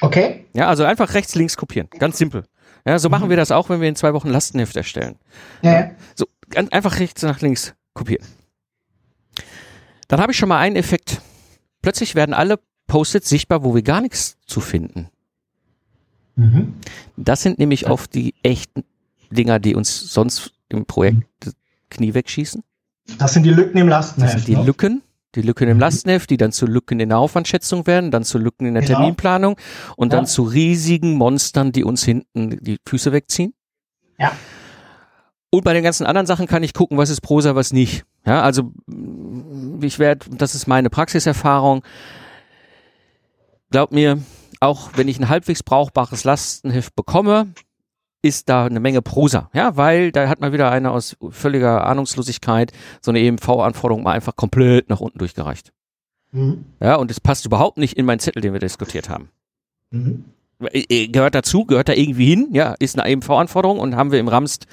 Okay. Ja, also einfach rechts, links kopieren. Ganz simpel. Ja, so mhm. machen wir das auch, wenn wir in zwei Wochen Lastenheft erstellen. Ja. ja. So, einfach rechts nach links kopieren. Dann habe ich schon mal einen Effekt plötzlich werden alle Post-its sichtbar, wo wir gar nichts zu finden. Mhm. Das sind nämlich oft die echten Dinger, die uns sonst im Projekt das Knie wegschießen. Das sind die Lücken im Lastenheft. Das sind die ne? Lücken, die Lücken im Lastenheft, die dann zu Lücken in der Aufwandschätzung werden, dann zu Lücken in der Genau. Terminplanung und Ja. dann zu riesigen Monstern, die uns hinten die Füße wegziehen. Ja. Und bei den ganzen anderen Sachen kann ich gucken, was ist Prosa, was nicht. Ja, also mh, ich werde, das ist meine Praxiserfahrung. Glaub mir, auch wenn ich ein halbwegs brauchbares Lastenheft bekomme, ist da eine Menge Prosa, ja, weil da hat mal wieder einer aus völliger Ahnungslosigkeit so eine EMV-Anforderung mal einfach komplett nach unten durchgereicht. Mhm. Ja, und es passt überhaupt nicht in meinen Zettel, den wir diskutiert haben. Mhm. Äh, äh, Gehört dazu, gehört da irgendwie hin, ja, ist eine EMV-Anforderung und haben wir im Ramst,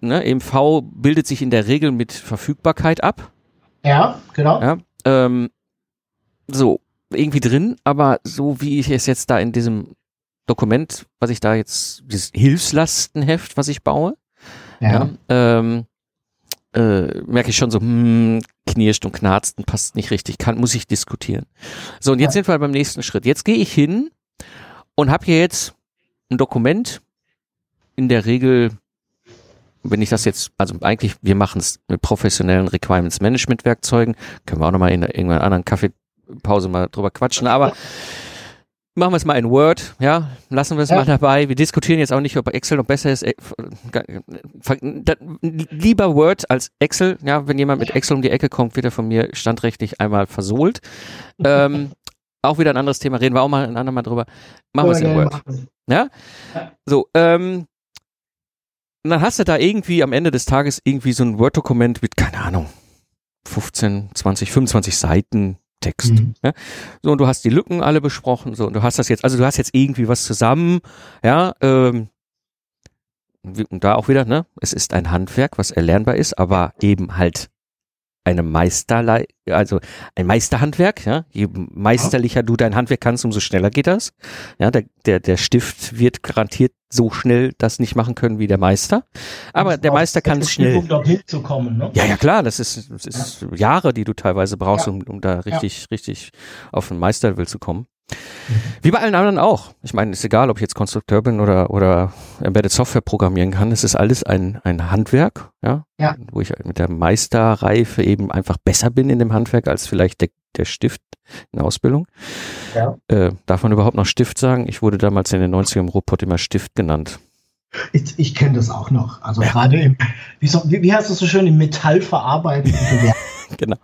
ne, EMV bildet sich in der Regel mit Verfügbarkeit ab, Ja, genau. ja, ähm, so, irgendwie drin, aber so wie ich es jetzt da in diesem Dokument, was ich da jetzt, dieses Hilfslastenheft, was ich baue, ja, ähm, äh, merke ich schon so, hm, knirscht und knarzt und passt nicht richtig, kann, muss ich diskutieren. So, und jetzt Ja. sind wir beim nächsten Schritt. Jetzt gehe ich hin und habe hier jetzt ein Dokument, in der Regel, wenn ich das jetzt, also eigentlich, wir machen es mit professionellen Requirements Management Werkzeugen, können wir auch nochmal in irgendeiner anderen Kaffeepause mal drüber quatschen, aber *laughs* machen wir es mal in Word, ja, lassen wir es Ja. mal dabei. Wir diskutieren jetzt auch nicht, ob Excel noch besser ist. Äh, da- Lieber Word als Excel, ja, wenn jemand mit Excel um die Ecke kommt, wird er von mir standrechtlich einmal versohlt. *laughs* Ähm, auch wieder ein anderes Thema, reden wir auch mal ein andermal drüber. Machen wir es in Word. machen. Ja? Ja. So, ähm, und dann hast du da irgendwie am Ende des Tages irgendwie so ein Word-Dokument mit, keine Ahnung, 15, 20, 25 Seiten Text. Mhm. Ja? So, und du hast die Lücken alle besprochen, so, und du hast das jetzt, also du hast jetzt irgendwie was zusammen, ja, ähm, und da auch wieder, ne, es ist ein Handwerk, was erlernbar ist, aber eben halt eine Meisterlei, also ein Meisterhandwerk, ja. Je meisterlicher du dein Handwerk kannst, umso schneller geht das. Ja, der, der, der Stift wird garantiert so schnell das nicht machen können wie der Meister. Aber der Meister kann es schnell. Um dorthin zu kommen, ne? Ja, ja, klar, das ist, das ist Jahre, die du teilweise brauchst, Ja. um, um da richtig, richtig auf ein Meisterlevel zu kommen. Wie bei allen anderen auch. Ich meine, ist egal, ob ich jetzt Konstrukteur bin oder, oder Embedded Software programmieren kann. Es ist alles ein, ein Handwerk, ja, Ja. wo ich mit der Meisterreife eben einfach besser bin in dem Handwerk als vielleicht der, der Stift in der Ausbildung. Ja. Äh, darf man überhaupt noch Stift sagen? Ich wurde damals in den 90ern im Ruhrpott immer Stift genannt. Ich, ich kenne das auch noch. Also gerade im, wie, so, wie heißt das so schön, im metallverarbeitenden *laughs* Gewerbe. Genau.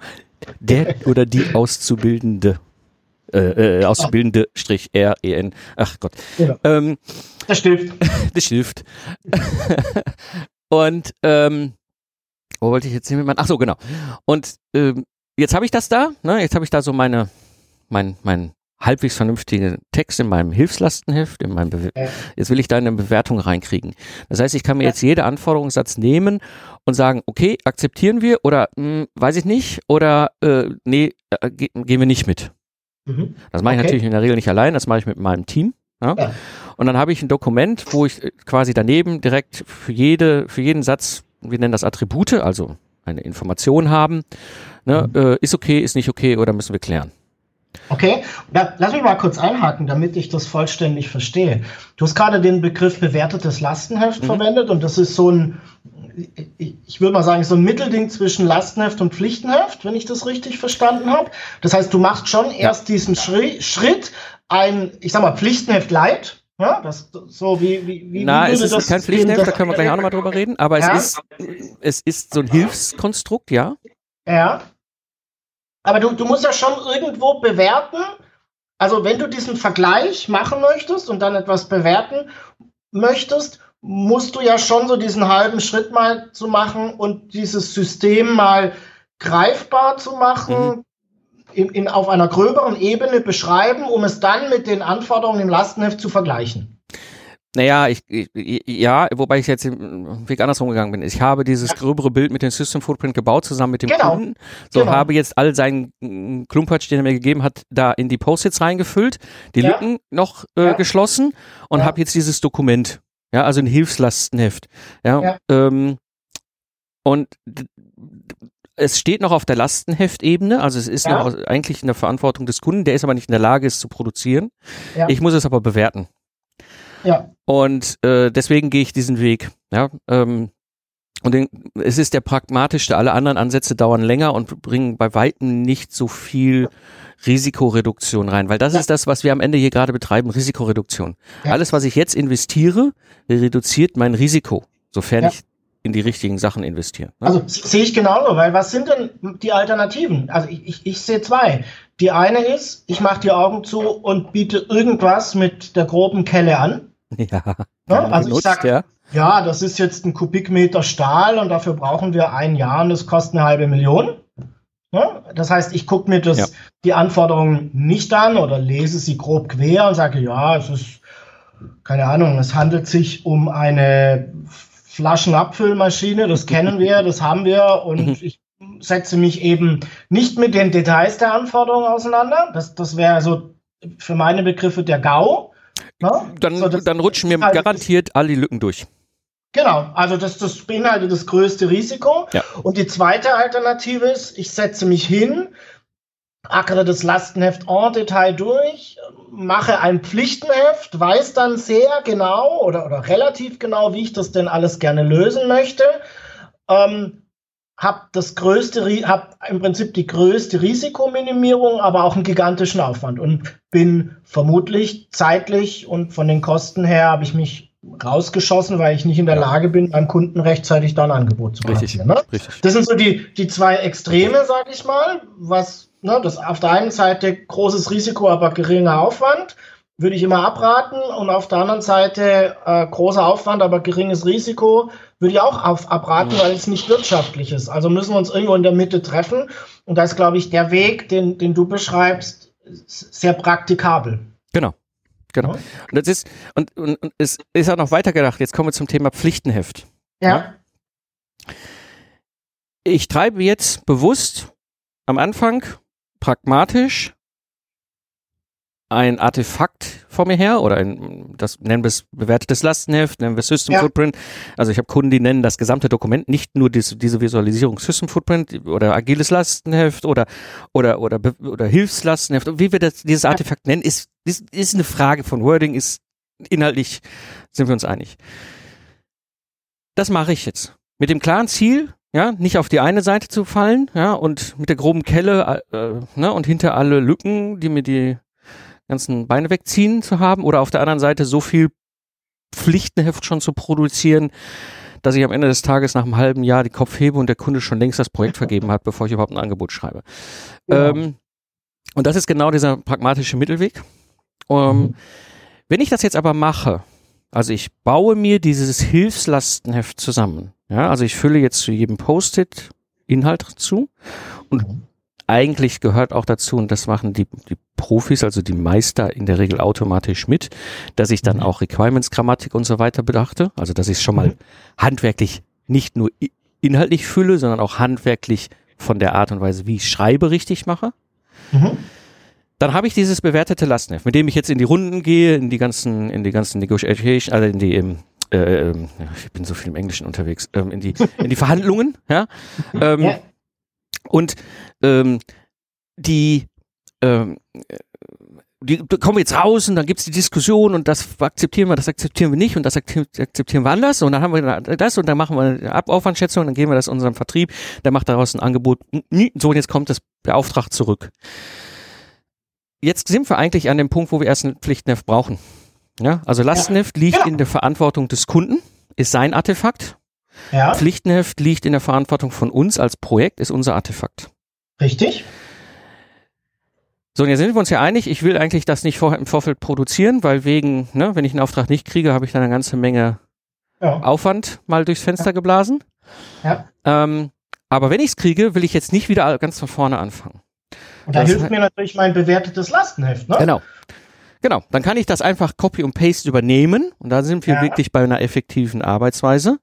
Der oder die Auszubildende. Äh, äh, Auszubildende Strich R E N. Ach Gott. Ja. Ähm, Der Stift. das Stift. *laughs* *laughs* Und ähm, wo wollte ich jetzt hin? Ach so, genau. Und ähm, jetzt habe ich das da. Ne? Jetzt habe ich da so meine, mein, mein halbwegs vernünftigen Text in meinem Hilfslastenheft, in meinem Be Ja. jetzt will ich da eine Bewertung reinkriegen. Das heißt, ich kann mir Ja. jetzt jede Anforderungssatz nehmen und sagen, okay, akzeptieren wir oder mh, weiß ich nicht oder äh, nee, äh, ge gehen wir nicht mit. Mhm. Das mache ich Okay. natürlich in der Regel nicht allein, das mache ich mit meinem Team. Ja? Ja. Und dann habe ich ein Dokument, wo ich äh, quasi daneben direkt für jede, für jeden Satz, wir nennen das Attribute, also eine Information haben. Ne? Mhm. Äh, ist okay, ist nicht okay oder müssen wir klären. Okay, da, lass mich mal kurz einhaken, damit ich das vollständig verstehe. Du hast gerade den Begriff bewertetes Lastenheft Mhm. verwendet und das ist so ein, ich, würde mal sagen, so ein Mittelding zwischen Lastenheft und Pflichtenheft, wenn ich das richtig verstanden habe. Das heißt, du machst schon erst diesen Schri Schritt, ein, ich sag mal, Pflichtenheft light. Ja, das so wie wie wie Na, es ist das kein Pflichtenheft, da können wir gleich auch nochmal drüber reden, aber Ja. es ist, es ist so ein Hilfskonstrukt, ja. Ja. Aber du, du musst ja schon irgendwo bewerten. Also wenn du diesen Vergleich machen möchtest und dann etwas bewerten möchtest, musst du ja schon so diesen halben Schritt mal zu machen und dieses System mal greifbar zu machen, in, in, auf einer gröberen Ebene beschreiben, um es dann mit den Anforderungen im Lastenheft zu vergleichen. Naja, ich, ich, ja, wobei ich jetzt den Weg andersrum gegangen bin. Ich habe dieses gröbere Bild mit dem System Footprint gebaut, zusammen mit dem Genau. Kunden. So Genau. habe jetzt all seinen mm, Klumpatsch, den er mir gegeben hat, da in die Post-its reingefüllt, die Ja. Lücken noch äh, Ja. geschlossen und Ja. habe jetzt dieses Dokument. Ja, also ein Hilfslastenheft. Ja. Ähm, und es steht noch auf der Lastenheftebene, also es ist noch eigentlich in der Verantwortung des Kunden, der ist aber nicht in der Lage, es zu produzieren. Ich muss es aber bewerten. Ja. Und äh, deswegen gehe ich diesen Weg. Ja, ähm, und den, es ist der pragmatischste. Alle anderen Ansätze dauern länger und bringen bei weitem nicht so viel Risikoreduktion rein, weil das ja. ist das, was wir am Ende hier gerade betreiben, Risikoreduktion. Ja. Alles, was ich jetzt investiere, reduziert mein Risiko, sofern ja. ich in die richtigen Sachen investiere. Ne? Also sehe ich genauso, weil was sind denn die Alternativen? Also ich, ich, ich sehe zwei. Die eine ist, ich mache die Augen zu und biete irgendwas mit der groben Kelle an. *laughs* Ja. ja also benutzt, ich sag, ja. ja, das ist jetzt ein Kubikmeter Stahl und dafür brauchen wir ein Jahr und das kostet eine halbe Million. Ja, das heißt, ich gucke mir das, ja. die Anforderungen nicht an oder lese sie grob quer und sage, ja, es ist, keine Ahnung, es handelt sich um eine Flaschenabfüllmaschine, das kennen wir, das haben wir und mhm. ich setze mich eben nicht mit den Details der Anforderungen auseinander. Das, das wäre so für meine Begriffe der GAU. Ne? Dann, so, dann rutschen mir garantiert alle Lücken durch. Genau, also das, das beinhaltet das größte Risiko. Ja. Und die zweite Alternative ist, ich setze mich hin, ackere das Lastenheft en Detail durch, mache ein Pflichtenheft, weiß dann sehr genau oder, oder relativ genau, wie ich das denn alles gerne lösen möchte. Ähm, habe das größte, habe im Prinzip die größte Risikominimierung, aber auch einen gigantischen Aufwand und bin vermutlich zeitlich und von den Kosten her habe ich mich rausgeschossen, weil ich nicht in der. Lage bin, beim Kunden rechtzeitig da ein Angebot zu machen. Ne? Richtig. Das sind so die, die zwei Extreme, sage ich mal, was ne, das auf der einen Seite großes Risiko, aber geringer Aufwand würde ich immer abraten und auf der anderen Seite äh, großer Aufwand, aber geringes Risiko würde ich auch auf, abraten, weil es nicht wirtschaftlich ist. Also müssen wir uns irgendwo in der Mitte treffen und da ist, glaube ich, der Weg, den, den du beschreibst, sehr praktikabel. Genau. Genau. Und das ist, und, und, und es ist auch noch weitergedacht. Jetzt kommen wir zum Thema Pflichtenheft. Ja. ja. Ich treibe jetzt bewusst am Anfang pragmatisch ein Artefakt vor mir her oder ein, das nennen wir es bewertetes Lastenheft, nennen wir System ja. Footprint. Also ich habe Kunden, die nennen das gesamte Dokument nicht nur diese, diese Visualisierung System Footprint oder agiles Lastenheft oder oder oder oder Hilfslastenheft. Wie wir das, dieses Artefakt nennen, ist, ist ist eine Frage von Wording, ist inhaltlich sind wir uns einig. Das mache ich jetzt mit dem klaren Ziel, ja, nicht auf die eine Seite zu fallen, ja, und mit der groben Kelle, äh, ne, und hinter alle Lücken, die mir die ganzen Beine wegziehen zu haben oder auf der anderen Seite so viel Pflichtenheft schon zu produzieren, dass ich am Ende des Tages nach einem halben Jahr die Kopf hebe und der Kunde schon längst das Projekt vergeben hat, bevor ich überhaupt ein Angebot schreibe. Ja. Ähm, und das ist genau dieser pragmatische Mittelweg. Ähm, mhm. Wenn ich das jetzt aber mache, also ich baue mir dieses Hilfslastenheft zusammen, ja, also ich fülle jetzt zu jedem Post-it Inhalt zu und mhm eigentlich gehört auch dazu, und das machen die, die Profis, also die Meister in der Regel automatisch mit, dass ich dann mhm. auch Requirements, Grammatik und so weiter bedachte. Also, dass ich es schon mal mhm. handwerklich nicht nur inhaltlich fülle, sondern auch handwerklich von der Art und Weise, wie ich schreibe, richtig mache. Mhm. Dann habe ich dieses bewertete Lastenheft, mit dem ich jetzt in die Runden gehe, in die ganzen, in die ganzen Negotiation, also in die, ähm, äh, äh, ich bin so viel im Englischen unterwegs, ähm, in die, in die Verhandlungen, ja. Ähm, ja. Und ähm, die, ähm, die kommen jetzt raus und dann gibt's die Diskussion und das akzeptieren wir, das akzeptieren wir nicht und das akzeptieren wir anders und dann haben wir das und dann machen wir eine Aufwandschätzung und dann geben wir das unserem Vertrieb, der macht daraus ein Angebot. So und jetzt kommt das der Auftrag zurück. Jetzt sind wir eigentlich an dem Punkt, wo wir erst ein Pflichtenheft brauchen. Ja, also Lastenheft liegt ja. in der Verantwortung des Kunden, ist sein Artefakt. Ja. Pflichtenheft liegt in der Verantwortung von uns als Projekt, ist unser Artefakt. Richtig. So, und jetzt sind wir uns ja einig, ich will eigentlich das nicht vor, im Vorfeld produzieren, weil wegen, ne, wenn ich einen Auftrag nicht kriege, habe ich dann eine ganze Menge ja. Aufwand mal durchs Fenster ja. geblasen. Ja. Ähm, aber wenn ich es kriege, will ich jetzt nicht wieder ganz von vorne anfangen. Und da das hilft mir natürlich mein bewertetes Lastenheft, ne? Genau. Genau, dann kann ich das einfach Copy und Paste übernehmen und da sind wir ja. wirklich bei einer effektiven Arbeitsweise.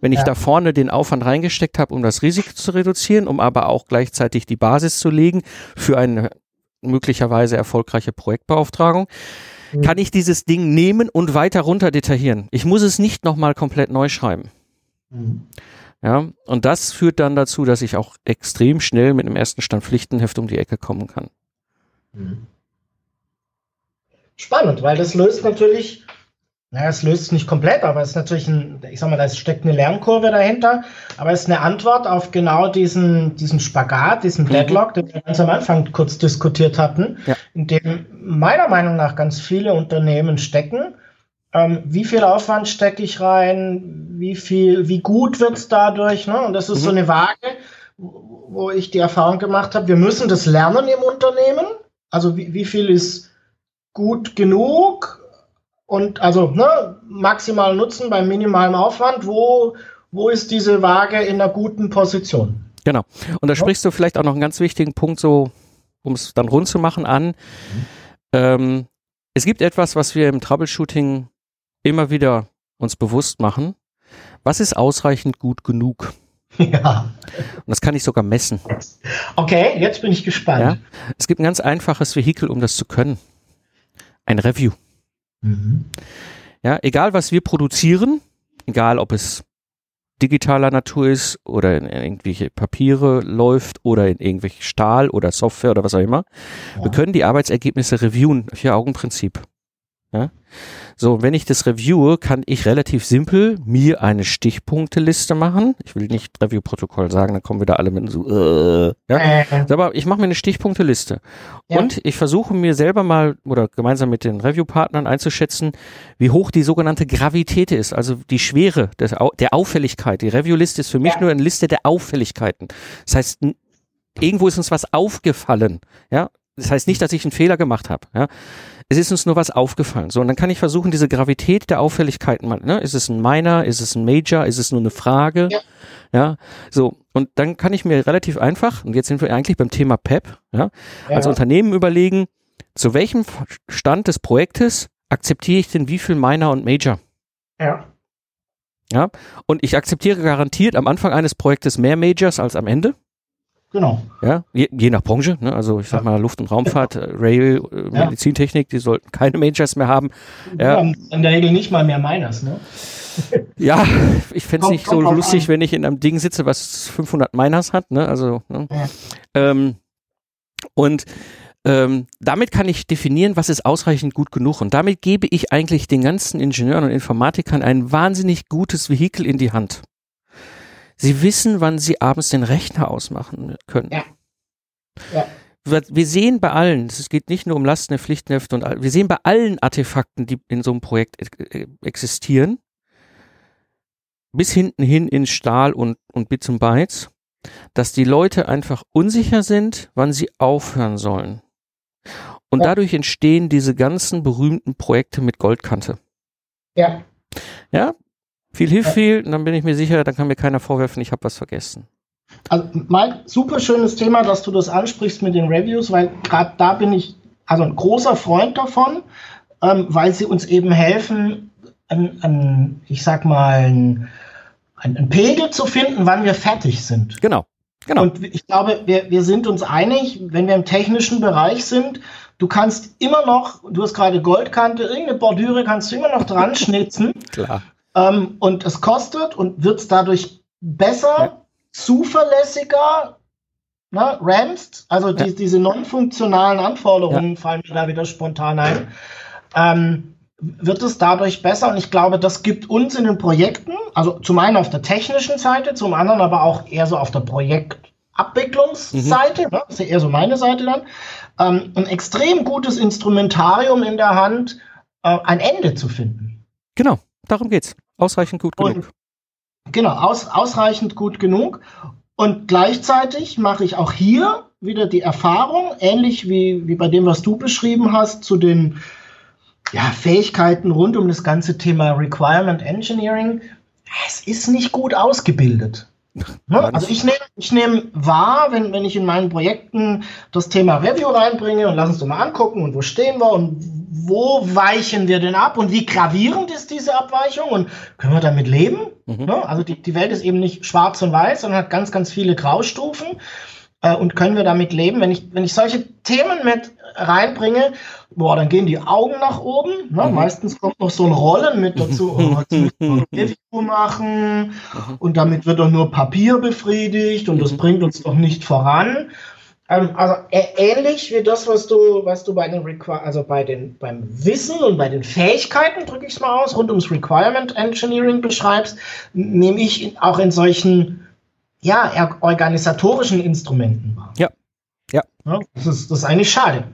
Wenn ich ja. da vorne den Aufwand reingesteckt habe, um das Risiko zu reduzieren, um aber auch gleichzeitig die Basis zu legen für eine möglicherweise erfolgreiche Projektbeauftragung, mhm. kann ich dieses Ding nehmen und weiter runter detaillieren. Ich muss es nicht nochmal komplett neu schreiben. Mhm. Ja, und das führt dann dazu, dass ich auch extrem schnell mit dem ersten Stand Pflichtenheft um die Ecke kommen kann. Mhm. Spannend, weil das löst natürlich, naja, es löst es nicht komplett, aber es ist natürlich ein, ich sag mal, da steckt eine Lernkurve dahinter, aber es ist eine Antwort auf genau diesen, diesen Spagat, diesen mhm. Deadlock, den wir ganz am Anfang kurz diskutiert hatten, ja. in dem meiner Meinung nach ganz viele Unternehmen stecken ähm, wie viel Aufwand stecke ich rein, wie viel, wie gut wird es dadurch, ne? Und das ist mhm. so eine Waage, wo ich die Erfahrung gemacht habe, wir müssen das lernen im Unternehmen. Also wie, wie viel ist gut genug und also ne, maximal Nutzen beim minimalen Aufwand, wo, wo ist diese Waage in einer guten Position? Genau. Und da ja. sprichst du vielleicht auch noch einen ganz wichtigen Punkt, so um es dann rund zu machen, an. Mhm. Ähm, es gibt etwas, was wir im Troubleshooting immer wieder uns bewusst machen, was ist ausreichend gut genug? *laughs* Ja. Und das kann ich sogar messen. Okay, jetzt bin ich gespannt. Ja? Es gibt ein ganz einfaches Vehikel, um das zu können. Ein Review. Mhm. Ja, egal was wir produzieren, egal ob es digitaler Natur ist oder in irgendwelche Papiere läuft oder in irgendwelche Stahl oder Software oder was auch immer, ja. wir können die Arbeitsergebnisse reviewen, Vier-Augen-Prinzip. Ja? So, wenn ich das reviewe, kann ich relativ simpel mir eine Stichpunkteliste machen. Ich will nicht Review-Protokoll sagen, dann kommen wieder alle mit so, äh, ja. Äh. Aber ich mache mir eine Stichpunkteliste. Ja. Und ich versuche mir selber mal oder gemeinsam mit den Review-Partnern einzuschätzen, wie hoch die sogenannte Gravität ist, also die Schwere des, der Auffälligkeit. Die Review-Liste ist für mich ja. nur eine Liste der Auffälligkeiten. Das heißt, irgendwo ist uns was aufgefallen. Ja, das heißt nicht, dass ich einen Fehler gemacht habe. Ja? Es ist uns nur was aufgefallen. So, und dann kann ich versuchen, diese Gravität der Auffälligkeiten mal, ne? Ist es ein Minor? Ist es ein Major? Ist es nur eine Frage? Ja. ja. So. Und dann kann ich mir relativ einfach, und jetzt sind wir eigentlich beim Thema PEP, ja, ja. als Unternehmen überlegen, zu welchem Stand des Projektes akzeptiere ich denn wie viel Minor und Major? Ja. Ja. Und ich akzeptiere garantiert am Anfang eines Projektes mehr Majors als am Ende. Genau. Ja, je, je nach Branche. Ne? Also ich sag mal Luft- und Raumfahrt, äh, Rail, äh, ja. Medizintechnik, die sollten keine Majors mehr haben. Ja. In der Regel nicht mal mehr Miners, ne? *laughs* ja, ich fände es nicht so lustig, an. wenn ich in einem Ding sitze, was 500 Miners hat. Ne? Also, ne? Ja. Ähm, und ähm, damit kann ich definieren, was ist ausreichend gut genug. Und damit gebe ich eigentlich den ganzen Ingenieuren und Informatikern ein wahnsinnig gutes Vehikel in die Hand. Sie wissen, wann sie abends den Rechner ausmachen können. Ja. ja. Wir sehen bei allen, es geht nicht nur um Lasten, Pflichtenhefte und all, wir sehen bei allen Artefakten, die in so einem Projekt äh, existieren, bis hinten hin in Stahl und, und Bits und Bytes, dass die Leute einfach unsicher sind, wann sie aufhören sollen. Und ja. dadurch entstehen diese ganzen berühmten Projekte mit Goldkante. Ja. Ja, viel hilft viel und dann bin ich mir sicher, dann kann mir keiner vorwerfen, ich habe was vergessen. Also mein super schönes Thema, dass du das ansprichst mit den Reviews, weil gerade da bin ich also ein großer Freund davon, ähm, weil sie uns eben helfen, an, an ich sag mal, ein, ein, Pegel zu finden, wann wir fertig sind. Genau. Genau. Und ich glaube, wir, wir sind uns einig, wenn wir im technischen Bereich sind, du kannst immer noch, du hast gerade Goldkante, irgendeine Bordüre kannst du immer noch dran *laughs* schnitzen. Klar. Ähm, und es kostet und wird es dadurch besser, ja. zuverlässiger, ne, rampst, also die, ja. diese non-funktionalen Anforderungen ja. fallen mir da wieder spontan ein. Ähm, wird es dadurch besser und ich glaube, das gibt uns in den Projekten, also zum einen auf der technischen Seite, zum anderen aber auch eher so auf der Projektabwicklungsseite, mhm. ne, das ist ja eher so meine Seite dann, ähm, ein extrem gutes Instrumentarium in der Hand, äh, ein Ende zu finden. Genau. Darum geht's. Ausreichend gut genug. Und, genau, aus, ausreichend gut genug. Und gleichzeitig mache ich auch hier wieder die Erfahrung, ähnlich wie, wie bei dem, was du beschrieben hast, zu den ja, Fähigkeiten rund um das ganze Thema Requirement Engineering. Es ist nicht gut ausgebildet. Ne? Also ich nehme ich nehm wahr, wenn, wenn ich in meinen Projekten das Thema Review reinbringe und lass uns doch mal angucken und wo stehen wir und wo weichen wir denn ab und wie gravierend ist diese Abweichung und können wir damit leben? Mhm. Ne? Also die, die Welt ist eben nicht schwarz und weiß, sondern hat ganz, ganz viele Graustufen. Äh, und können wir damit leben? Wenn ich, wenn ich solche Themen mit reinbringe, boah, dann gehen die Augen nach oben. Ne? Mhm. Meistens kommt noch so ein Rollen mit dazu. Oh, jetzt müssen wir *laughs* machen mhm. und damit wird doch nur Papier befriedigt und das mhm. bringt uns doch nicht voran. Ähm, also ähnlich wie das, was du, was du bei den Requir also bei den beim Wissen und bei den Fähigkeiten, drücke ich es mal aus, rund ums Requirement Engineering beschreibst, nehme ich auch in solchen ja, organisatorischen Instrumenten wahr. Ja. Ja. ja das, ist, das ist eigentlich schade.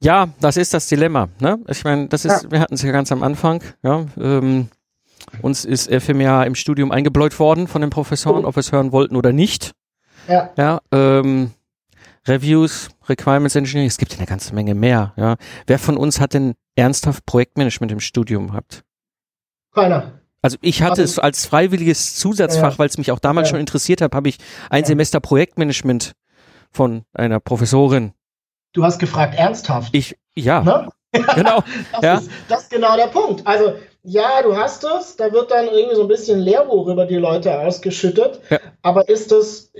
Ja, das ist das Dilemma. Ne? Ich meine, das ist, ja. wir hatten es ja ganz am Anfang. Ja, ähm, uns ist FMA im Studium eingebläut worden von den Professoren, oh. ob wir es hören wollten oder nicht. Ja. ja ähm, Reviews, Requirements Engineering, es gibt ja eine ganze Menge mehr. Ja. Wer von uns hat denn ernsthaft Projektmanagement im Studium gehabt? Keiner. Also ich hatte es als freiwilliges Zusatzfach, ja. weil es mich auch damals ja. schon interessiert hat, habe ich ein. Semester Projektmanagement von einer Professorin. Du hast gefragt, ernsthaft? Ich, ja. Ne? *laughs* Genau. *laughs* das, ja. ist, das ist genau der Punkt. Also, ja, du hast es, da wird dann irgendwie so ein bisschen Lehrbuch über die Leute ausgeschüttet. Ja. Aber ist das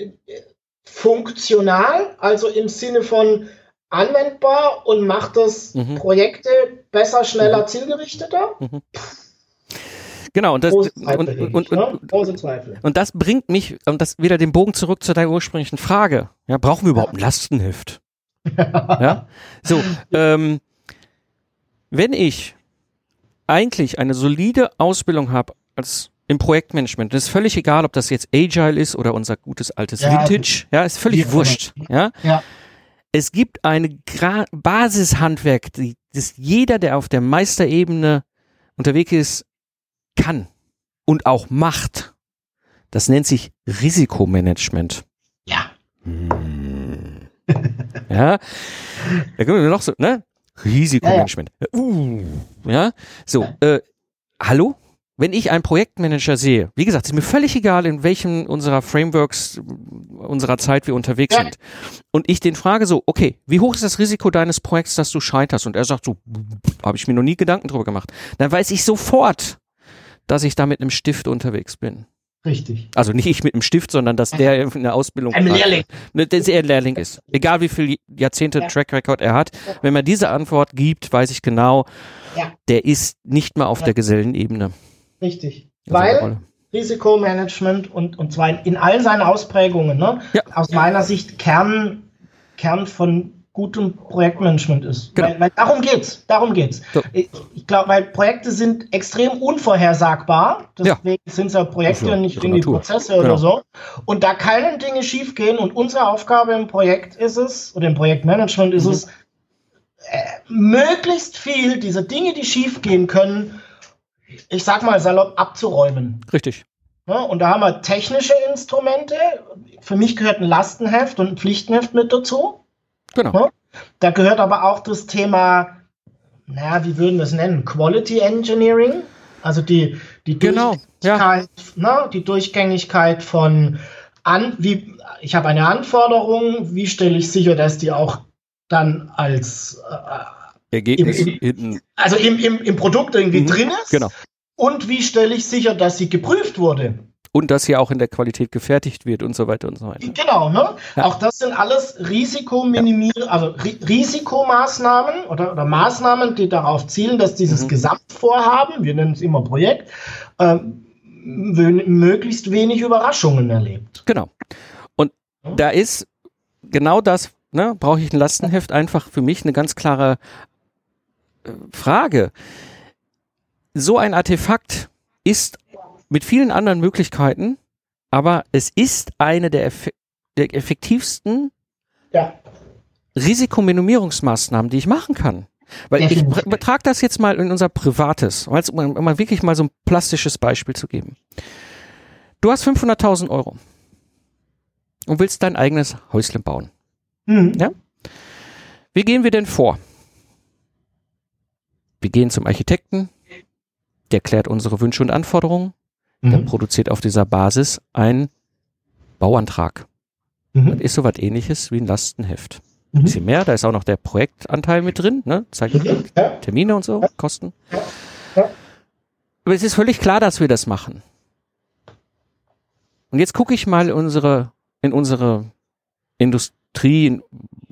funktional, also im Sinne von anwendbar und macht das mhm. Projekte besser, schneller, mhm. zielgerichteter? Mhm. Genau, und das, und, und, und, ne? und, das bringt mich, und das wieder den Bogen zurück zu deiner ursprünglichen Frage. Ja, brauchen wir überhaupt ein Lastenheft? ja? So, *laughs* ähm, wenn ich eigentlich eine solide Ausbildung habe als im Projektmanagement, das ist völlig egal, ob das jetzt Agile ist oder unser gutes altes ja, Vintage, ja, ist völlig wurscht, ja? ja. Es gibt eine Gra Basishandwerk, die, das jeder, der auf der Meisterebene unterwegs ist, kann und auch macht. Das nennt sich Risikomanagement. Ja. Hm. ja. Da können wir noch so, ne? Risikomanagement. Ja, ja. Uh, ja? So, äh, hallo? Wenn ich einen Projektmanager sehe, wie gesagt, ist mir völlig egal, in welchem unserer Frameworks unserer Zeit wir unterwegs ja. sind. Und ich den frage so, okay, wie hoch ist das Risiko deines Projekts, dass du scheiterst? Und er sagt so, habe ich mir noch nie Gedanken drüber gemacht. Dann weiß ich sofort, dass ich da mit einem Stift unterwegs bin. Richtig. Also nicht ich mit einem Stift, sondern dass der eine Ausbildung Ein Lehrling. Ne, dass er ein Lehrling ist. Egal wie viel Jahrzehnte ja. Track Record er hat. Wenn man diese Antwort gibt, weiß ich genau, ja. der ist nicht mehr auf ja. der Gesellenebene. Richtig. Also Weil Risikomanagement und, und zwar in allen seinen Ausprägungen, ne? Ja. aus meiner Sicht Kern, Kern von gutem Projektmanagement ist. Genau. Weil, weil darum geht's. Darum geht's. So. Ich, ich glaube, weil Projekte sind extrem unvorhersagbar. Deswegen ja. sind es ja Projekte also, nicht irgendwie Prozesse genau. oder so. Und da können Dinge schiefgehen. Und unsere Aufgabe im Projekt ist es, oder im Projektmanagement ist mhm. es, äh, möglichst viel dieser Dinge, die schiefgehen können, ich sag mal salopp abzuräumen. Richtig. Ja, und da haben wir technische Instrumente. Für mich gehört ein Lastenheft und ein Pflichtenheft mit dazu. Genau. Ja? Da gehört aber auch das Thema, naja, wie würden wir es nennen? Quality Engineering. Also die, die, genau, Durchgängigkeit, ja. ne, die Durchgängigkeit von an, wie, ich habe eine Anforderung, wie stelle ich sicher, dass die auch dann als äh, Ergebnis im, im, also im, im, im Produkt irgendwie mhm, drin ist. Genau. Und wie stelle ich sicher, dass sie geprüft wurde? Und dass sie auch in der Qualität gefertigt wird und so weiter und so weiter. Genau, ne? Ja. Auch das sind alles Risikominimier, ja. also Ri Risikomaßnahmen oder, oder Maßnahmen, die darauf zielen, dass dieses mhm. Gesamtvorhaben, wir nennen es immer Projekt, äh, möglichst wenig Überraschungen erlebt. Genau. Und ja. da ist genau das, ne, brauche ich ein Lastenheft einfach für mich eine ganz klare Frage. So ein Artefakt ist mit vielen anderen Möglichkeiten, aber es ist eine der, eff der effektivsten ja. Risikominimierungsmaßnahmen, die ich machen kann. Weil ich betrage das jetzt mal in unser Privates, um mal wirklich mal so ein plastisches Beispiel zu geben. Du hast 500.000 Euro und willst dein eigenes Häuschen bauen. Mhm. Ja? Wie gehen wir denn vor? Wir gehen zum Architekten, der klärt unsere Wünsche und Anforderungen, mhm. der produziert auf dieser Basis einen Bauantrag. Mhm. Das ist so was ähnliches wie ein Lastenheft. Mhm. Ein bisschen mehr, da ist auch noch der Projektanteil mit drin, ne? Zeichen, mhm. Termine und so, Kosten. Aber es ist völlig klar, dass wir das machen. Und jetzt gucke ich mal unsere, in unsere Industrie,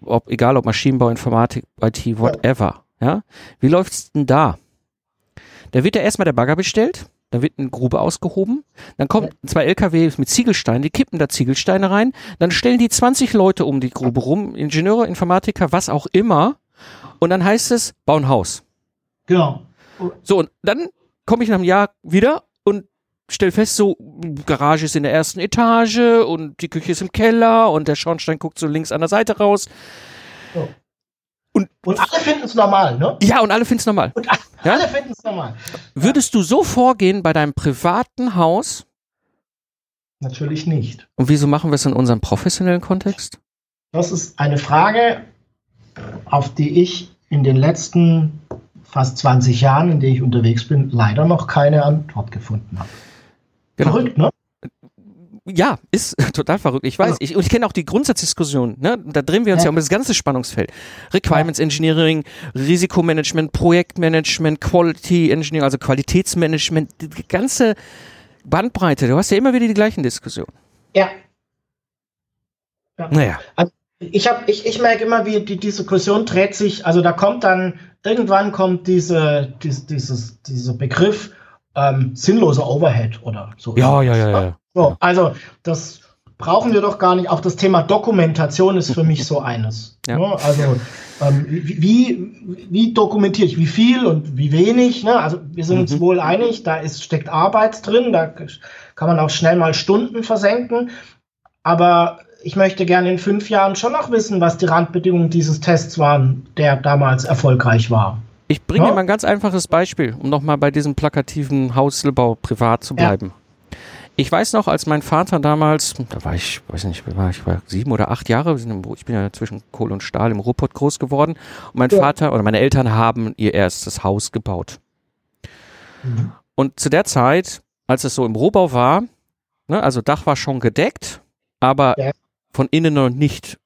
ob, egal ob Maschinenbau, Informatik, IT, whatever. Ja? Wie läuft's denn da? Da wird ja erstmal der Bagger bestellt, dann wird eine Grube ausgehoben, dann kommen zwei LKW mit Ziegelsteinen, die kippen da Ziegelsteine rein, dann stellen die 20 Leute um die Grube rum, Ingenieure, Informatiker, was auch immer, und dann heißt es, bau ein Haus. Genau. So, und dann komme ich nach einem Jahr wieder und stell fest, so, Garage ist in der ersten Etage und die Küche ist im Keller und der Schornstein guckt so links an der Seite raus. So. Und, und alle finden es normal, ne? Ja, und alle finden es normal. Und alle ja? finden es normal. Würdest du so vorgehen bei deinem privaten Haus? Natürlich nicht. Und wieso machen wir es in unserem professionellen Kontext? Das ist eine Frage, auf die ich in den letzten fast 20 Jahren, in denen ich unterwegs bin, leider noch keine Antwort gefunden habe. Genau. Verrückt, ne? Ja, ist *laughs* total verrückt. Ich weiß, also, ich, und ich kenne auch die Grundsatzdiskussion. Ne? Da drehen wir uns ja. ja um das ganze Spannungsfeld. Requirements Engineering, Risikomanagement, Projektmanagement, Quality Engineering, also Qualitätsmanagement, die ganze Bandbreite. Du hast ja immer wieder die gleichen Diskussionen. Ja. ja. Naja. Also ich, hab, ich, ich merke immer, wie die Diskussion dreht sich, also da kommt dann, irgendwann kommt diese, dies, dieses, dieser Begriff ähm, sinnloser Overhead oder so. Ja, ja, ja, ja. So, also das brauchen wir doch gar nicht. Auch das Thema Dokumentation ist für mich so eines. Ja. Ne? Also ähm, wie, wie dokumentiere ich, wie viel und wie wenig? Ne? Also wir sind uns mhm. wohl einig, da ist, steckt Arbeit drin, da kann man auch schnell mal Stunden versenken. Aber ich möchte gerne in fünf Jahren schon noch wissen, was die Randbedingungen dieses Tests waren, der damals erfolgreich war. Ich bringe ja? mal ein ganz einfaches Beispiel, um nochmal bei diesem plakativen Hauselbau privat zu bleiben. Ja. Ich weiß noch, als mein Vater damals, da war ich, weiß nicht, war ich war sieben oder acht Jahre, ich bin ja zwischen Kohle und Stahl im Ruhrpott groß geworden und mein ja. Vater oder meine Eltern haben ihr erstes Haus gebaut. Mhm. Und zu der Zeit, als es so im Rohbau war, ne, also Dach war schon gedeckt, aber ja von innen noch nicht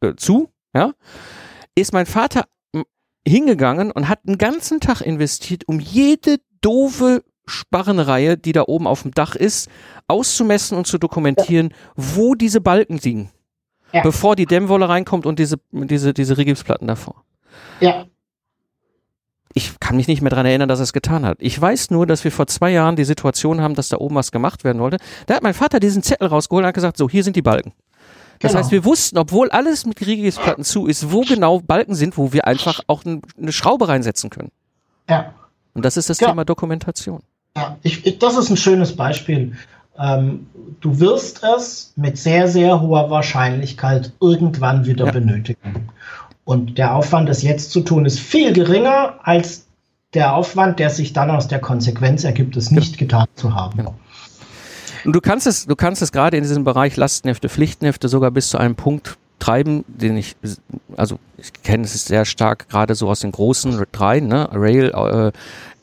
äh, zu, ja, ist mein Vater hingegangen und hat einen ganzen Tag investiert, um jede doofe Sparrenreihe, die da oben auf dem Dach ist, auszumessen und zu dokumentieren, ja. wo diese Balken liegen. Ja. Bevor die Dämmwolle reinkommt und diese, diese, diese Rigipsplatten davor. Ja ich kann mich nicht mehr dran erinnern, dass er es getan hat. Ich weiß nur, dass wir vor zwei Jahren die Situation haben, dass da oben was gemacht werden wollte. Da hat mein Vater diesen Zettel rausgeholt und hat gesagt, so, hier sind die Balken. Das genau. heißt, wir wussten, obwohl alles mit Riegelplatten zu ist, wo genau Balken sind, wo wir einfach auch eine Schraube reinsetzen können. Ja. Und das ist das ja. Thema Dokumentation. Ja, ich, ich, das ist ein schönes Beispiel. Ähm, du wirst es mit sehr, sehr hoher Wahrscheinlichkeit irgendwann wieder ja. benötigen. Und der Aufwand, das jetzt zu tun, ist viel geringer als der Aufwand, der sich dann aus der Konsequenz ergibt, es nicht getan zu haben. Genau. Und du kannst es, du kannst es gerade in diesem Bereich Lastenhefte, Pflichtenhefte sogar bis zu einem Punkt treiben, den ich, also ich kenne es sehr stark gerade so aus den großen drei, ne, Rail, äh,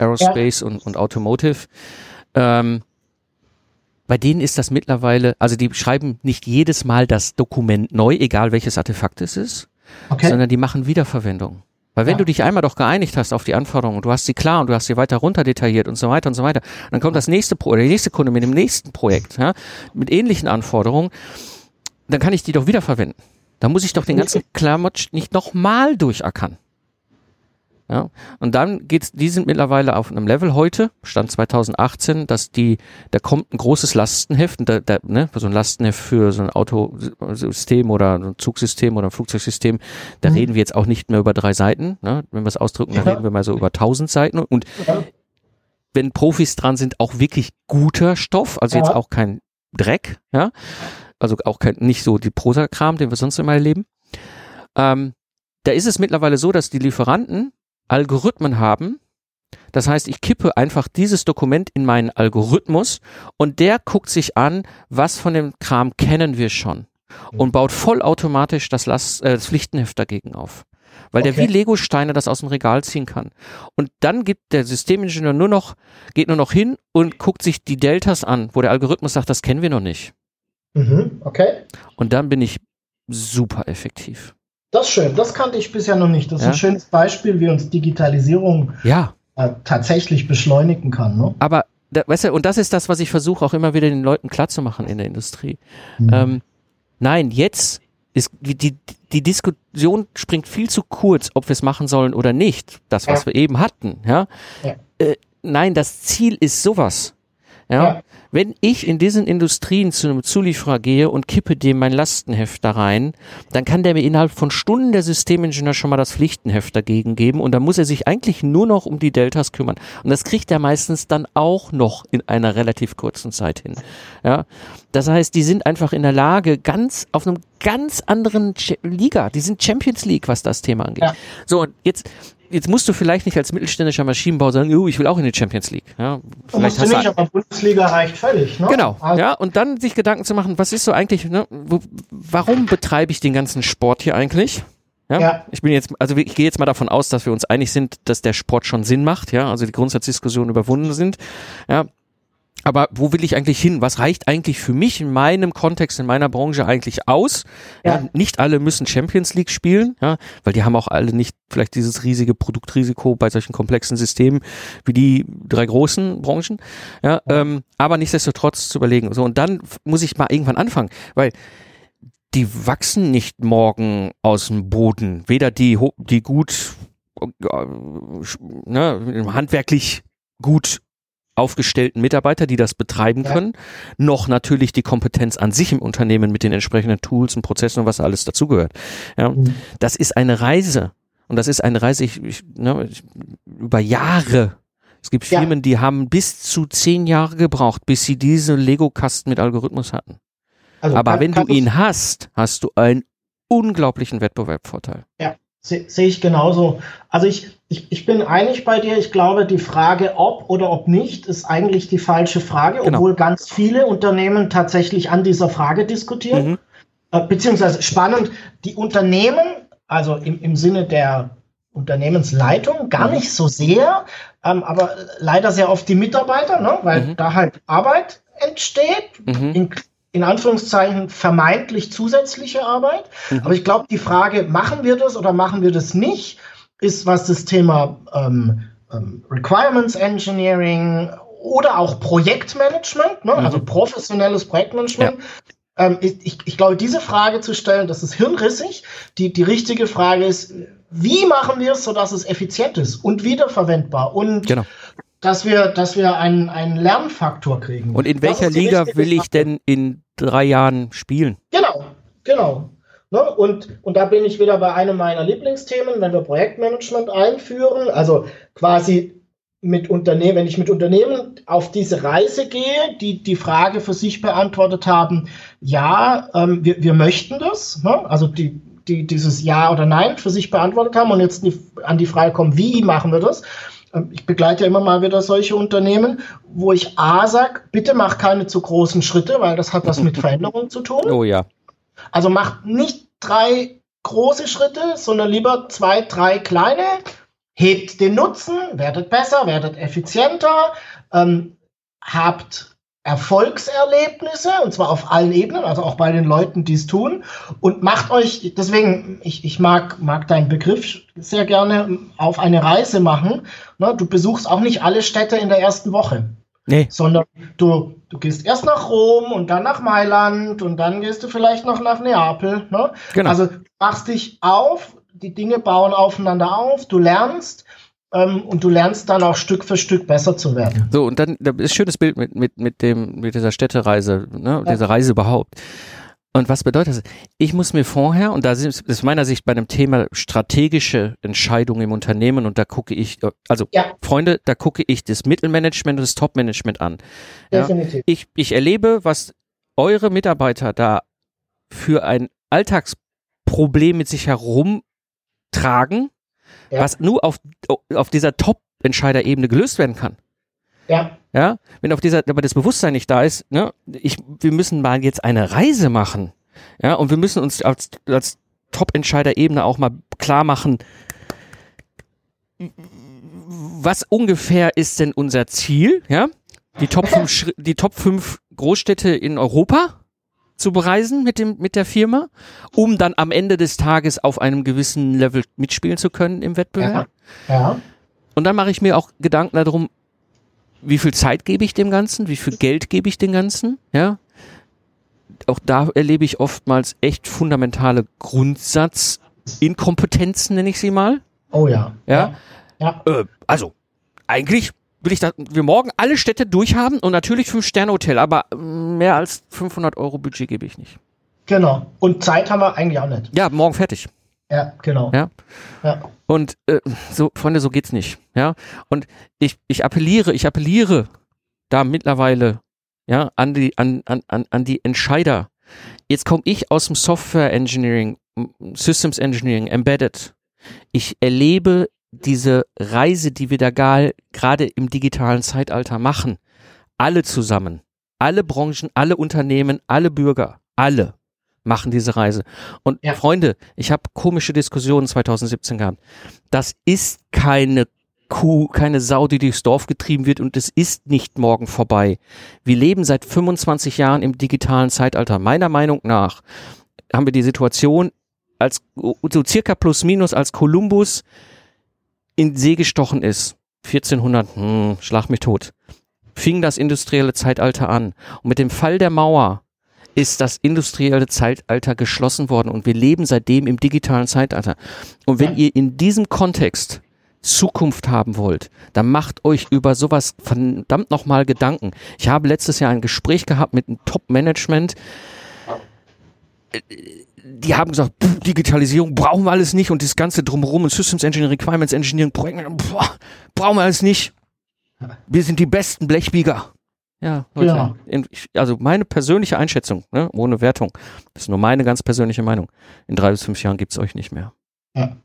Aerospace ja. und, und Automotive. Ähm, bei denen ist das mittlerweile, also die schreiben nicht jedes Mal das Dokument neu, egal welches Artefakt es ist, okay. sondern die machen Wiederverwendung. Weil wenn ja. du dich einmal doch geeinigt hast auf die Anforderungen, du hast sie klar und du hast sie weiter runter detailliert und so weiter und so weiter, dann kommt das nächste Pro oder der nächste Kunde mit dem nächsten Projekt, ja, mit ähnlichen Anforderungen, dann kann ich die doch wiederverwenden. Da muss ich doch den ganzen Klamotsch nicht nochmal durchackern. Ja, und dann geht's, die sind mittlerweile auf einem Level heute, Stand 2018, dass die, da kommt ein großes Lastenheft, da, da, ne, so ein Lastenheft für so ein Autosystem oder ein Zugsystem oder ein Flugzeugsystem, da mhm. reden wir jetzt auch nicht mehr über drei Seiten, ne, wenn wir es ausdrücken, da reden wir mal so über tausend Seiten und ja. wenn Profis dran sind, auch wirklich guter Stoff, also ja. jetzt auch kein Dreck, ja, also auch kein, nicht so die Prosa-Kram, den wir sonst immer erleben. Ähm, da ist es mittlerweile so, dass die Lieferanten Algorithmen haben. Das heißt, ich kippe einfach dieses Dokument in meinen Algorithmus und der guckt sich an, was von dem Kram kennen wir schon und baut vollautomatisch das, Last, äh, das Pflichtenheft dagegen auf. Weil okay. der wie Lego-Steine das aus dem Regal ziehen kann. Und dann gibt der Systemingenieur nur noch, geht nur noch hin und guckt sich die Deltas an, wo der Algorithmus sagt, das kennen wir noch nicht. Mhm, okay. Und dann bin ich super effektiv. Das ist schön, das kannte ich bisher noch nicht. Das ist ja? ein schönes Beispiel, wie uns Digitalisierung ja. äh, tatsächlich beschleunigen kann. Ne? Aber, da, weißt du, und das ist das, was ich versuche auch immer wieder den Leuten klarzumachen in der Industrie. Mhm. Ähm, Nein, jetzt ist die, die Diskussion springt viel zu kurz, ob wir es machen sollen oder nicht. Das, was ja. wir eben hatten, ja. Äh, nein, das Ziel ist sowas. Ja? ja? Wenn ich in diesen Industrien zu einem Zulieferer gehe und kippe dem mein Lastenheft da rein, dann kann der mir innerhalb von Stunden der Systemingenieur schon mal das Pflichtenheft dagegen geben und dann muss er sich eigentlich nur noch um die Deltas kümmern. Und das kriegt er meistens dann auch noch in einer relativ kurzen Zeit hin. Ja? Das heißt, die sind einfach in der Lage, ganz auf einem ganz anderen Liga, die sind Champions League, was das Thema angeht. Ja. So, und jetzt jetzt musst du vielleicht nicht als mittelständischer Maschinenbauer sagen, oh, ich will auch in die Champions League. Ja, vielleicht hast du nicht, aber Bundesliga reicht völlig. Ne? Genau, also ja, und dann sich Gedanken zu machen, was ist so eigentlich, ne, wo, warum betreibe ich den ganzen Sport hier eigentlich? Ja, ja. Ich bin jetzt, also ich gehe jetzt mal davon aus, dass wir uns einig sind, dass der Sport schon Sinn macht, ja, also die Grundsatzdiskussionen überwunden sind. Ja, aber wo will ich eigentlich hin? Was reicht eigentlich für mich in meinem Kontext, in meiner Branche eigentlich aus? Ja. ja. nicht alle müssen Champions League spielen, ja, weil die haben auch alle nicht vielleicht dieses riesige Produktrisiko bei solchen komplexen Systemen wie die drei großen Branchen. Ja. Ähm, aber nichtsdestotrotz zu überlegen. So, und dann muss ich mal irgendwann anfangen, weil die wachsen nicht morgen aus dem Boden. Weder die, die gut, äh, ne, handwerklich gut aufgestellten Mitarbeiter, die das betreiben ja. können, noch natürlich die Kompetenz an sich im Unternehmen mit den entsprechenden Tools und Prozessen und was alles dazugehört. Ja, mhm. Das ist eine Reise. Und das ist eine Reise ich, ich, ne, ich, über Jahre. Es gibt Firmen, ja. die haben bis zu zehn Jahre gebraucht, bis sie diese Lego-Kasten mit Algorithmus hatten. Also Aber kann, wenn du ihn hast, hast du einen unglaublichen Wettbewerbsvorteil. Ja, sehe seh ich genauso. Also ich, ich, ich bin einig bei dir. Ich glaube, die Frage ob oder ob nicht ist eigentlich die falsche Frage, genau. obwohl ganz viele Unternehmen tatsächlich an dieser Frage diskutieren. Mhm. Äh, beziehungsweise spannend, die Unternehmen, also im, im Sinne der Unternehmensleitung, gar mhm. nicht so sehr, ähm, aber leider sehr oft die Mitarbeiter, ne? weil mhm. da halt Arbeit entsteht, mhm. in, in Anführungszeichen vermeintlich zusätzliche Arbeit. Mhm. Aber ich glaube, die Frage, machen wir das oder machen wir das nicht, ist, was das Thema ähm, ähm, Requirements Engineering oder auch Projektmanagement, ne? Mhm. also professionelles Projektmanagement. Ja. Ähm, ich, ich, glaube, diese Frage zu stellen, das ist hirnrissig. Die, die richtige Frage ist, wie machen wir es, sodass es effizient ist und wiederverwendbar und genau dass wir, dass wir einen, einen Lernfaktor kriegen. Und in welcher Liga will ich denn in drei Jahren spielen? Genau, genau. Ne? Und, und da bin ich wieder bei einem meiner Lieblingsthemen, wenn wir Projektmanagement einführen, also quasi mit Unternehmen, wenn ich mit Unternehmen auf diese Reise gehe, die die Frage für sich beantwortet haben, ja, ähm, wir, wir möchten das, ne? also die, die dieses Ja oder Nein für sich beantwortet haben und jetzt die, an die Frage kommen, wie machen wir das? Ähm, ich begleite ja immer mal wieder solche Unternehmen, wo ich A sage, bitte mach keine zu großen Schritte, weil das hat was mit *laughs* Veränderung zu tun. Oh ja. Also macht nicht drei große Schritte, sondern lieber zwei, drei kleine. Hebt den Nutzen, werdet besser, werdet effizienter, ähm, habt Erfolgserlebnisse, und zwar auf allen Ebenen, also auch bei den Leuten, die es tun, und macht euch, deswegen, ich, ich mag, mag deinen Begriff sehr gerne, auf eine Reise machen. Ne? Du besuchst auch nicht alle Städte in der ersten Woche. Nee. Sondern du, du gehst erst nach Rom und dann nach Mailand und dann gehst du vielleicht noch nach Neapel. Ne? Genau. Also machst dich auf, die Dinge bauen aufeinander auf, du lernst ähm, und du lernst dann auch Stück für Stück besser zu werden. So, und dann das ist ein schönes Bild mit, mit, mit, dem, mit dieser Städtereise, ne? Ja. dieser Reise überhaupt. Und was bedeutet das? Ich muss mir vorher, und da ist aus meiner Sicht bei einem Thema strategische Entscheidungen im Unternehmen, und da gucke ich, also ja. Freunde, da gucke ich das Mittelmanagement und das Topmanagement an. Ja? Definitiv. Ich, ich erlebe, was eure Mitarbeiter da für ein Alltagsproblem mit sich herumtragen, ja. was nur auf, auf dieser Top-Entscheiderebene gelöst werden kann. Ja. Ja, wenn auf dieser, aber das Bewusstsein nicht da ist, ne, ich, wir müssen mal jetzt eine Reise machen. Ja, und wir müssen uns als, als Top-Entscheider-Ebene auch mal klar machen, was ungefähr ist denn unser Ziel, ja? Die Top 5, die Top 5 Großstädte in Europa zu bereisen mit dem, mit der Firma, um dann am Ende des Tages auf einem gewissen Level mitspielen zu können im Wettbewerb. Ja. ja. Und dann mache ich mir auch Gedanken darum, wie viel Zeit gebe ich dem Ganzen, wie viel Geld gebe ich dem Ganzen, ja. auch da erlebe ich oftmals echt fundamentale Grundsatzinkompetenzen, nenne ich sie mal. Oh ja. Ja. ja. Äh, also, eigentlich will ich, dass wir morgen alle Städte durchhaben und natürlich Fünf-Sterne-Hotel, aber mehr als 500 Euro Budget gebe ich nicht. Genau. Und Zeit haben wir eigentlich auch nicht. Ja, morgen fertig. Ja, genau. Ja. ja. Und äh, so, Freunde, so geht's nicht. Ja. Und ich, ich appelliere, ich appelliere da mittlerweile ja an die, an, an, an die Entscheider. Jetzt komme ich aus dem Software Engineering, Systems Engineering, Embedded. Ich erlebe diese Reise, die wir da gerade im digitalen Zeitalter machen, alle zusammen, alle Branchen, alle Unternehmen, alle Bürger, alle machen diese Reise. Und ja. Freunde, ich habe komische Diskussionen 2017 gehabt. Das ist keine Kuh, keine Sau, die durchs Dorf getrieben wird und es ist nicht morgen vorbei. Wir leben seit 25 Jahren im digitalen Zeitalter. Meiner Meinung nach haben wir die Situation als so circa plus minus als Kolumbus in See gestochen ist, 1400, hm, schlag mich tot, fing das industrielle Zeitalter an. Und mit dem Fall der Mauer ist das industrielle Zeitalter geschlossen worden und wir leben seitdem im digitalen Zeitalter. Und wenn ihr in diesem Kontext Zukunft haben wollt, dann macht euch über sowas verdammt nochmal Gedanken. Ich habe letztes Jahr ein Gespräch gehabt mit einem Top-Management, die haben gesagt, pff, Digitalisierung brauchen wir alles nicht und das ganze drumherum und Systems Engineering, Requirements Engineering, Projekte, brauchen wir alles nicht. Wir sind die besten Blechbieger. Ja, Leute, ja. also meine persönliche Einschätzung, ne, ohne Wertung, das ist nur meine ganz persönliche Meinung. In drei bis fünf Jahren gibt es euch nicht mehr. Ja.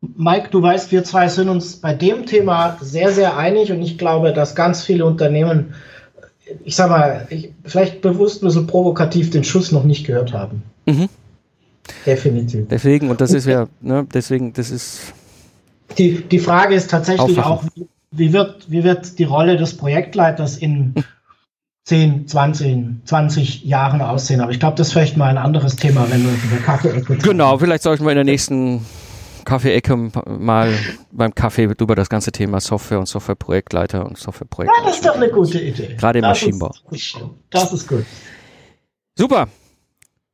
Mike, du weißt, wir zwei sind uns bei dem Thema sehr, sehr einig und ich glaube, dass ganz viele Unternehmen, ich sag mal, ich, vielleicht bewusst ein bisschen provokativ den Schuss noch nicht gehört haben. Mhm. Definitiv. Deswegen, und das ist ja, ne, deswegen, das ist. Die, die Frage ist tatsächlich auch, wie wird, wie wird die Rolle des Projektleiters in *laughs* 10, 20, 20 Jahren aussehen? Aber ich glaube, das ist vielleicht mal ein anderes Thema, wenn wir über Kaffee-Ecke Genau, vielleicht sollten wir in der nächsten Kaffee-Ecke mal beim Kaffee über das ganze Thema Software und Softwareprojektleiter und Softwareprojekt. Ja, das ist doch eine gute Idee. Gerade im das Maschinenbau. Ist, das ist gut. Super.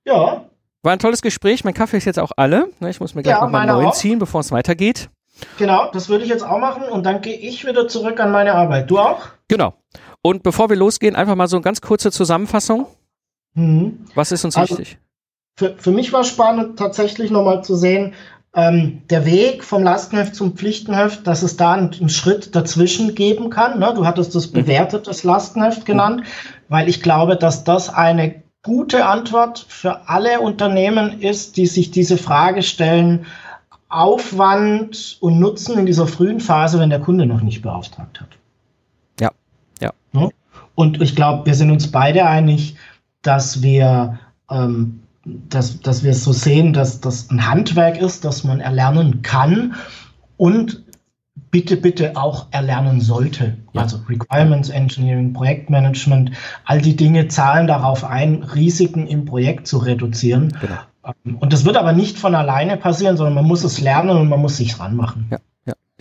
Ja. War ein tolles Gespräch. Mein Kaffee ist jetzt auch alle. Ne, ich muss mir gleich ja, nochmal neuen auch. ziehen, bevor es weitergeht. Genau, das würde ich jetzt auch machen und dann gehe ich wieder zurück an meine Arbeit. Du auch? Genau. Und bevor wir losgehen, einfach mal so eine ganz kurze Zusammenfassung. Mhm. Was ist uns also, wichtig? Für, für mich war spannend, tatsächlich nochmal zu sehen, ähm, der Weg vom Lastenheft zum Pflichtenheft, dass es da einen, einen Schritt dazwischen geben kann. Ne? Du hattest das mhm. bewertetes Lastenheft genannt, weil ich glaube, dass das eine gute Antwort für alle Unternehmen ist, die sich diese Frage stellen, Aufwand und Nutzen in dieser frühen Phase, wenn der Kunde noch nicht beauftragt hat. Ja, ja. Und ich glaube, wir sind uns beide einig, dass wir, ähm, dass, dass wir es so sehen, dass das ein Handwerk ist, das man erlernen kann und bitte, bitte auch erlernen sollte. Ja. Also Requirements Engineering, Projektmanagement, all die Dinge zahlen darauf ein, Risiken im Projekt zu reduzieren. Genau. Ähm, und das wird aber nicht von alleine passieren, sondern man muss es lernen und man muss sich ranmachen. Ja.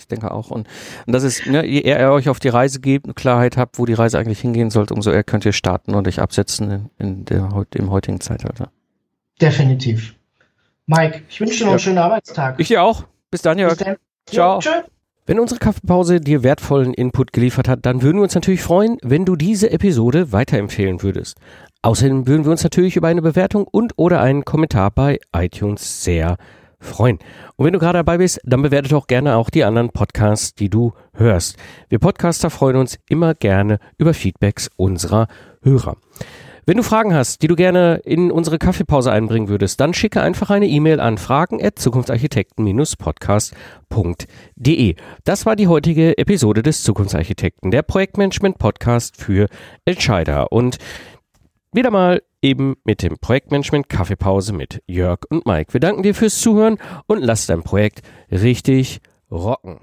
Ich denke auch. Und, und das ist, ne, je eher ihr euch auf die Reise gebt und Klarheit habt, wo die Reise eigentlich hingehen sollte, umso eher könnt ihr starten und euch absetzen in, in der, im heutigen Zeitalter. Definitiv. Mike, ich wünsche dir noch ja. einen schönen Arbeitstag. Ich dir auch. Bis dann, Jörg. Bis dann. Ciao. Ja, wenn unsere Kaffeepause dir wertvollen Input geliefert hat, dann würden wir uns natürlich freuen, wenn du diese Episode weiterempfehlen würdest. Außerdem würden wir uns natürlich über eine Bewertung und oder einen Kommentar bei iTunes sehr freuen. Und wenn du gerade dabei bist, dann bewerte doch gerne auch die anderen Podcasts, die du hörst. Wir Podcaster freuen uns immer gerne über Feedbacks unserer Hörer. Wenn du Fragen hast, die du gerne in unsere Kaffeepause einbringen würdest, dann schicke einfach eine E-Mail an fragen@zukunftsarchitekten-podcast.de. Das war die heutige Episode des Zukunftsarchitekten, der Projektmanagement Podcast für Entscheider und wieder mal eben mit dem Projektmanagement Kaffeepause mit Jörg und Mike. Wir danken dir fürs Zuhören und lass dein Projekt richtig rocken.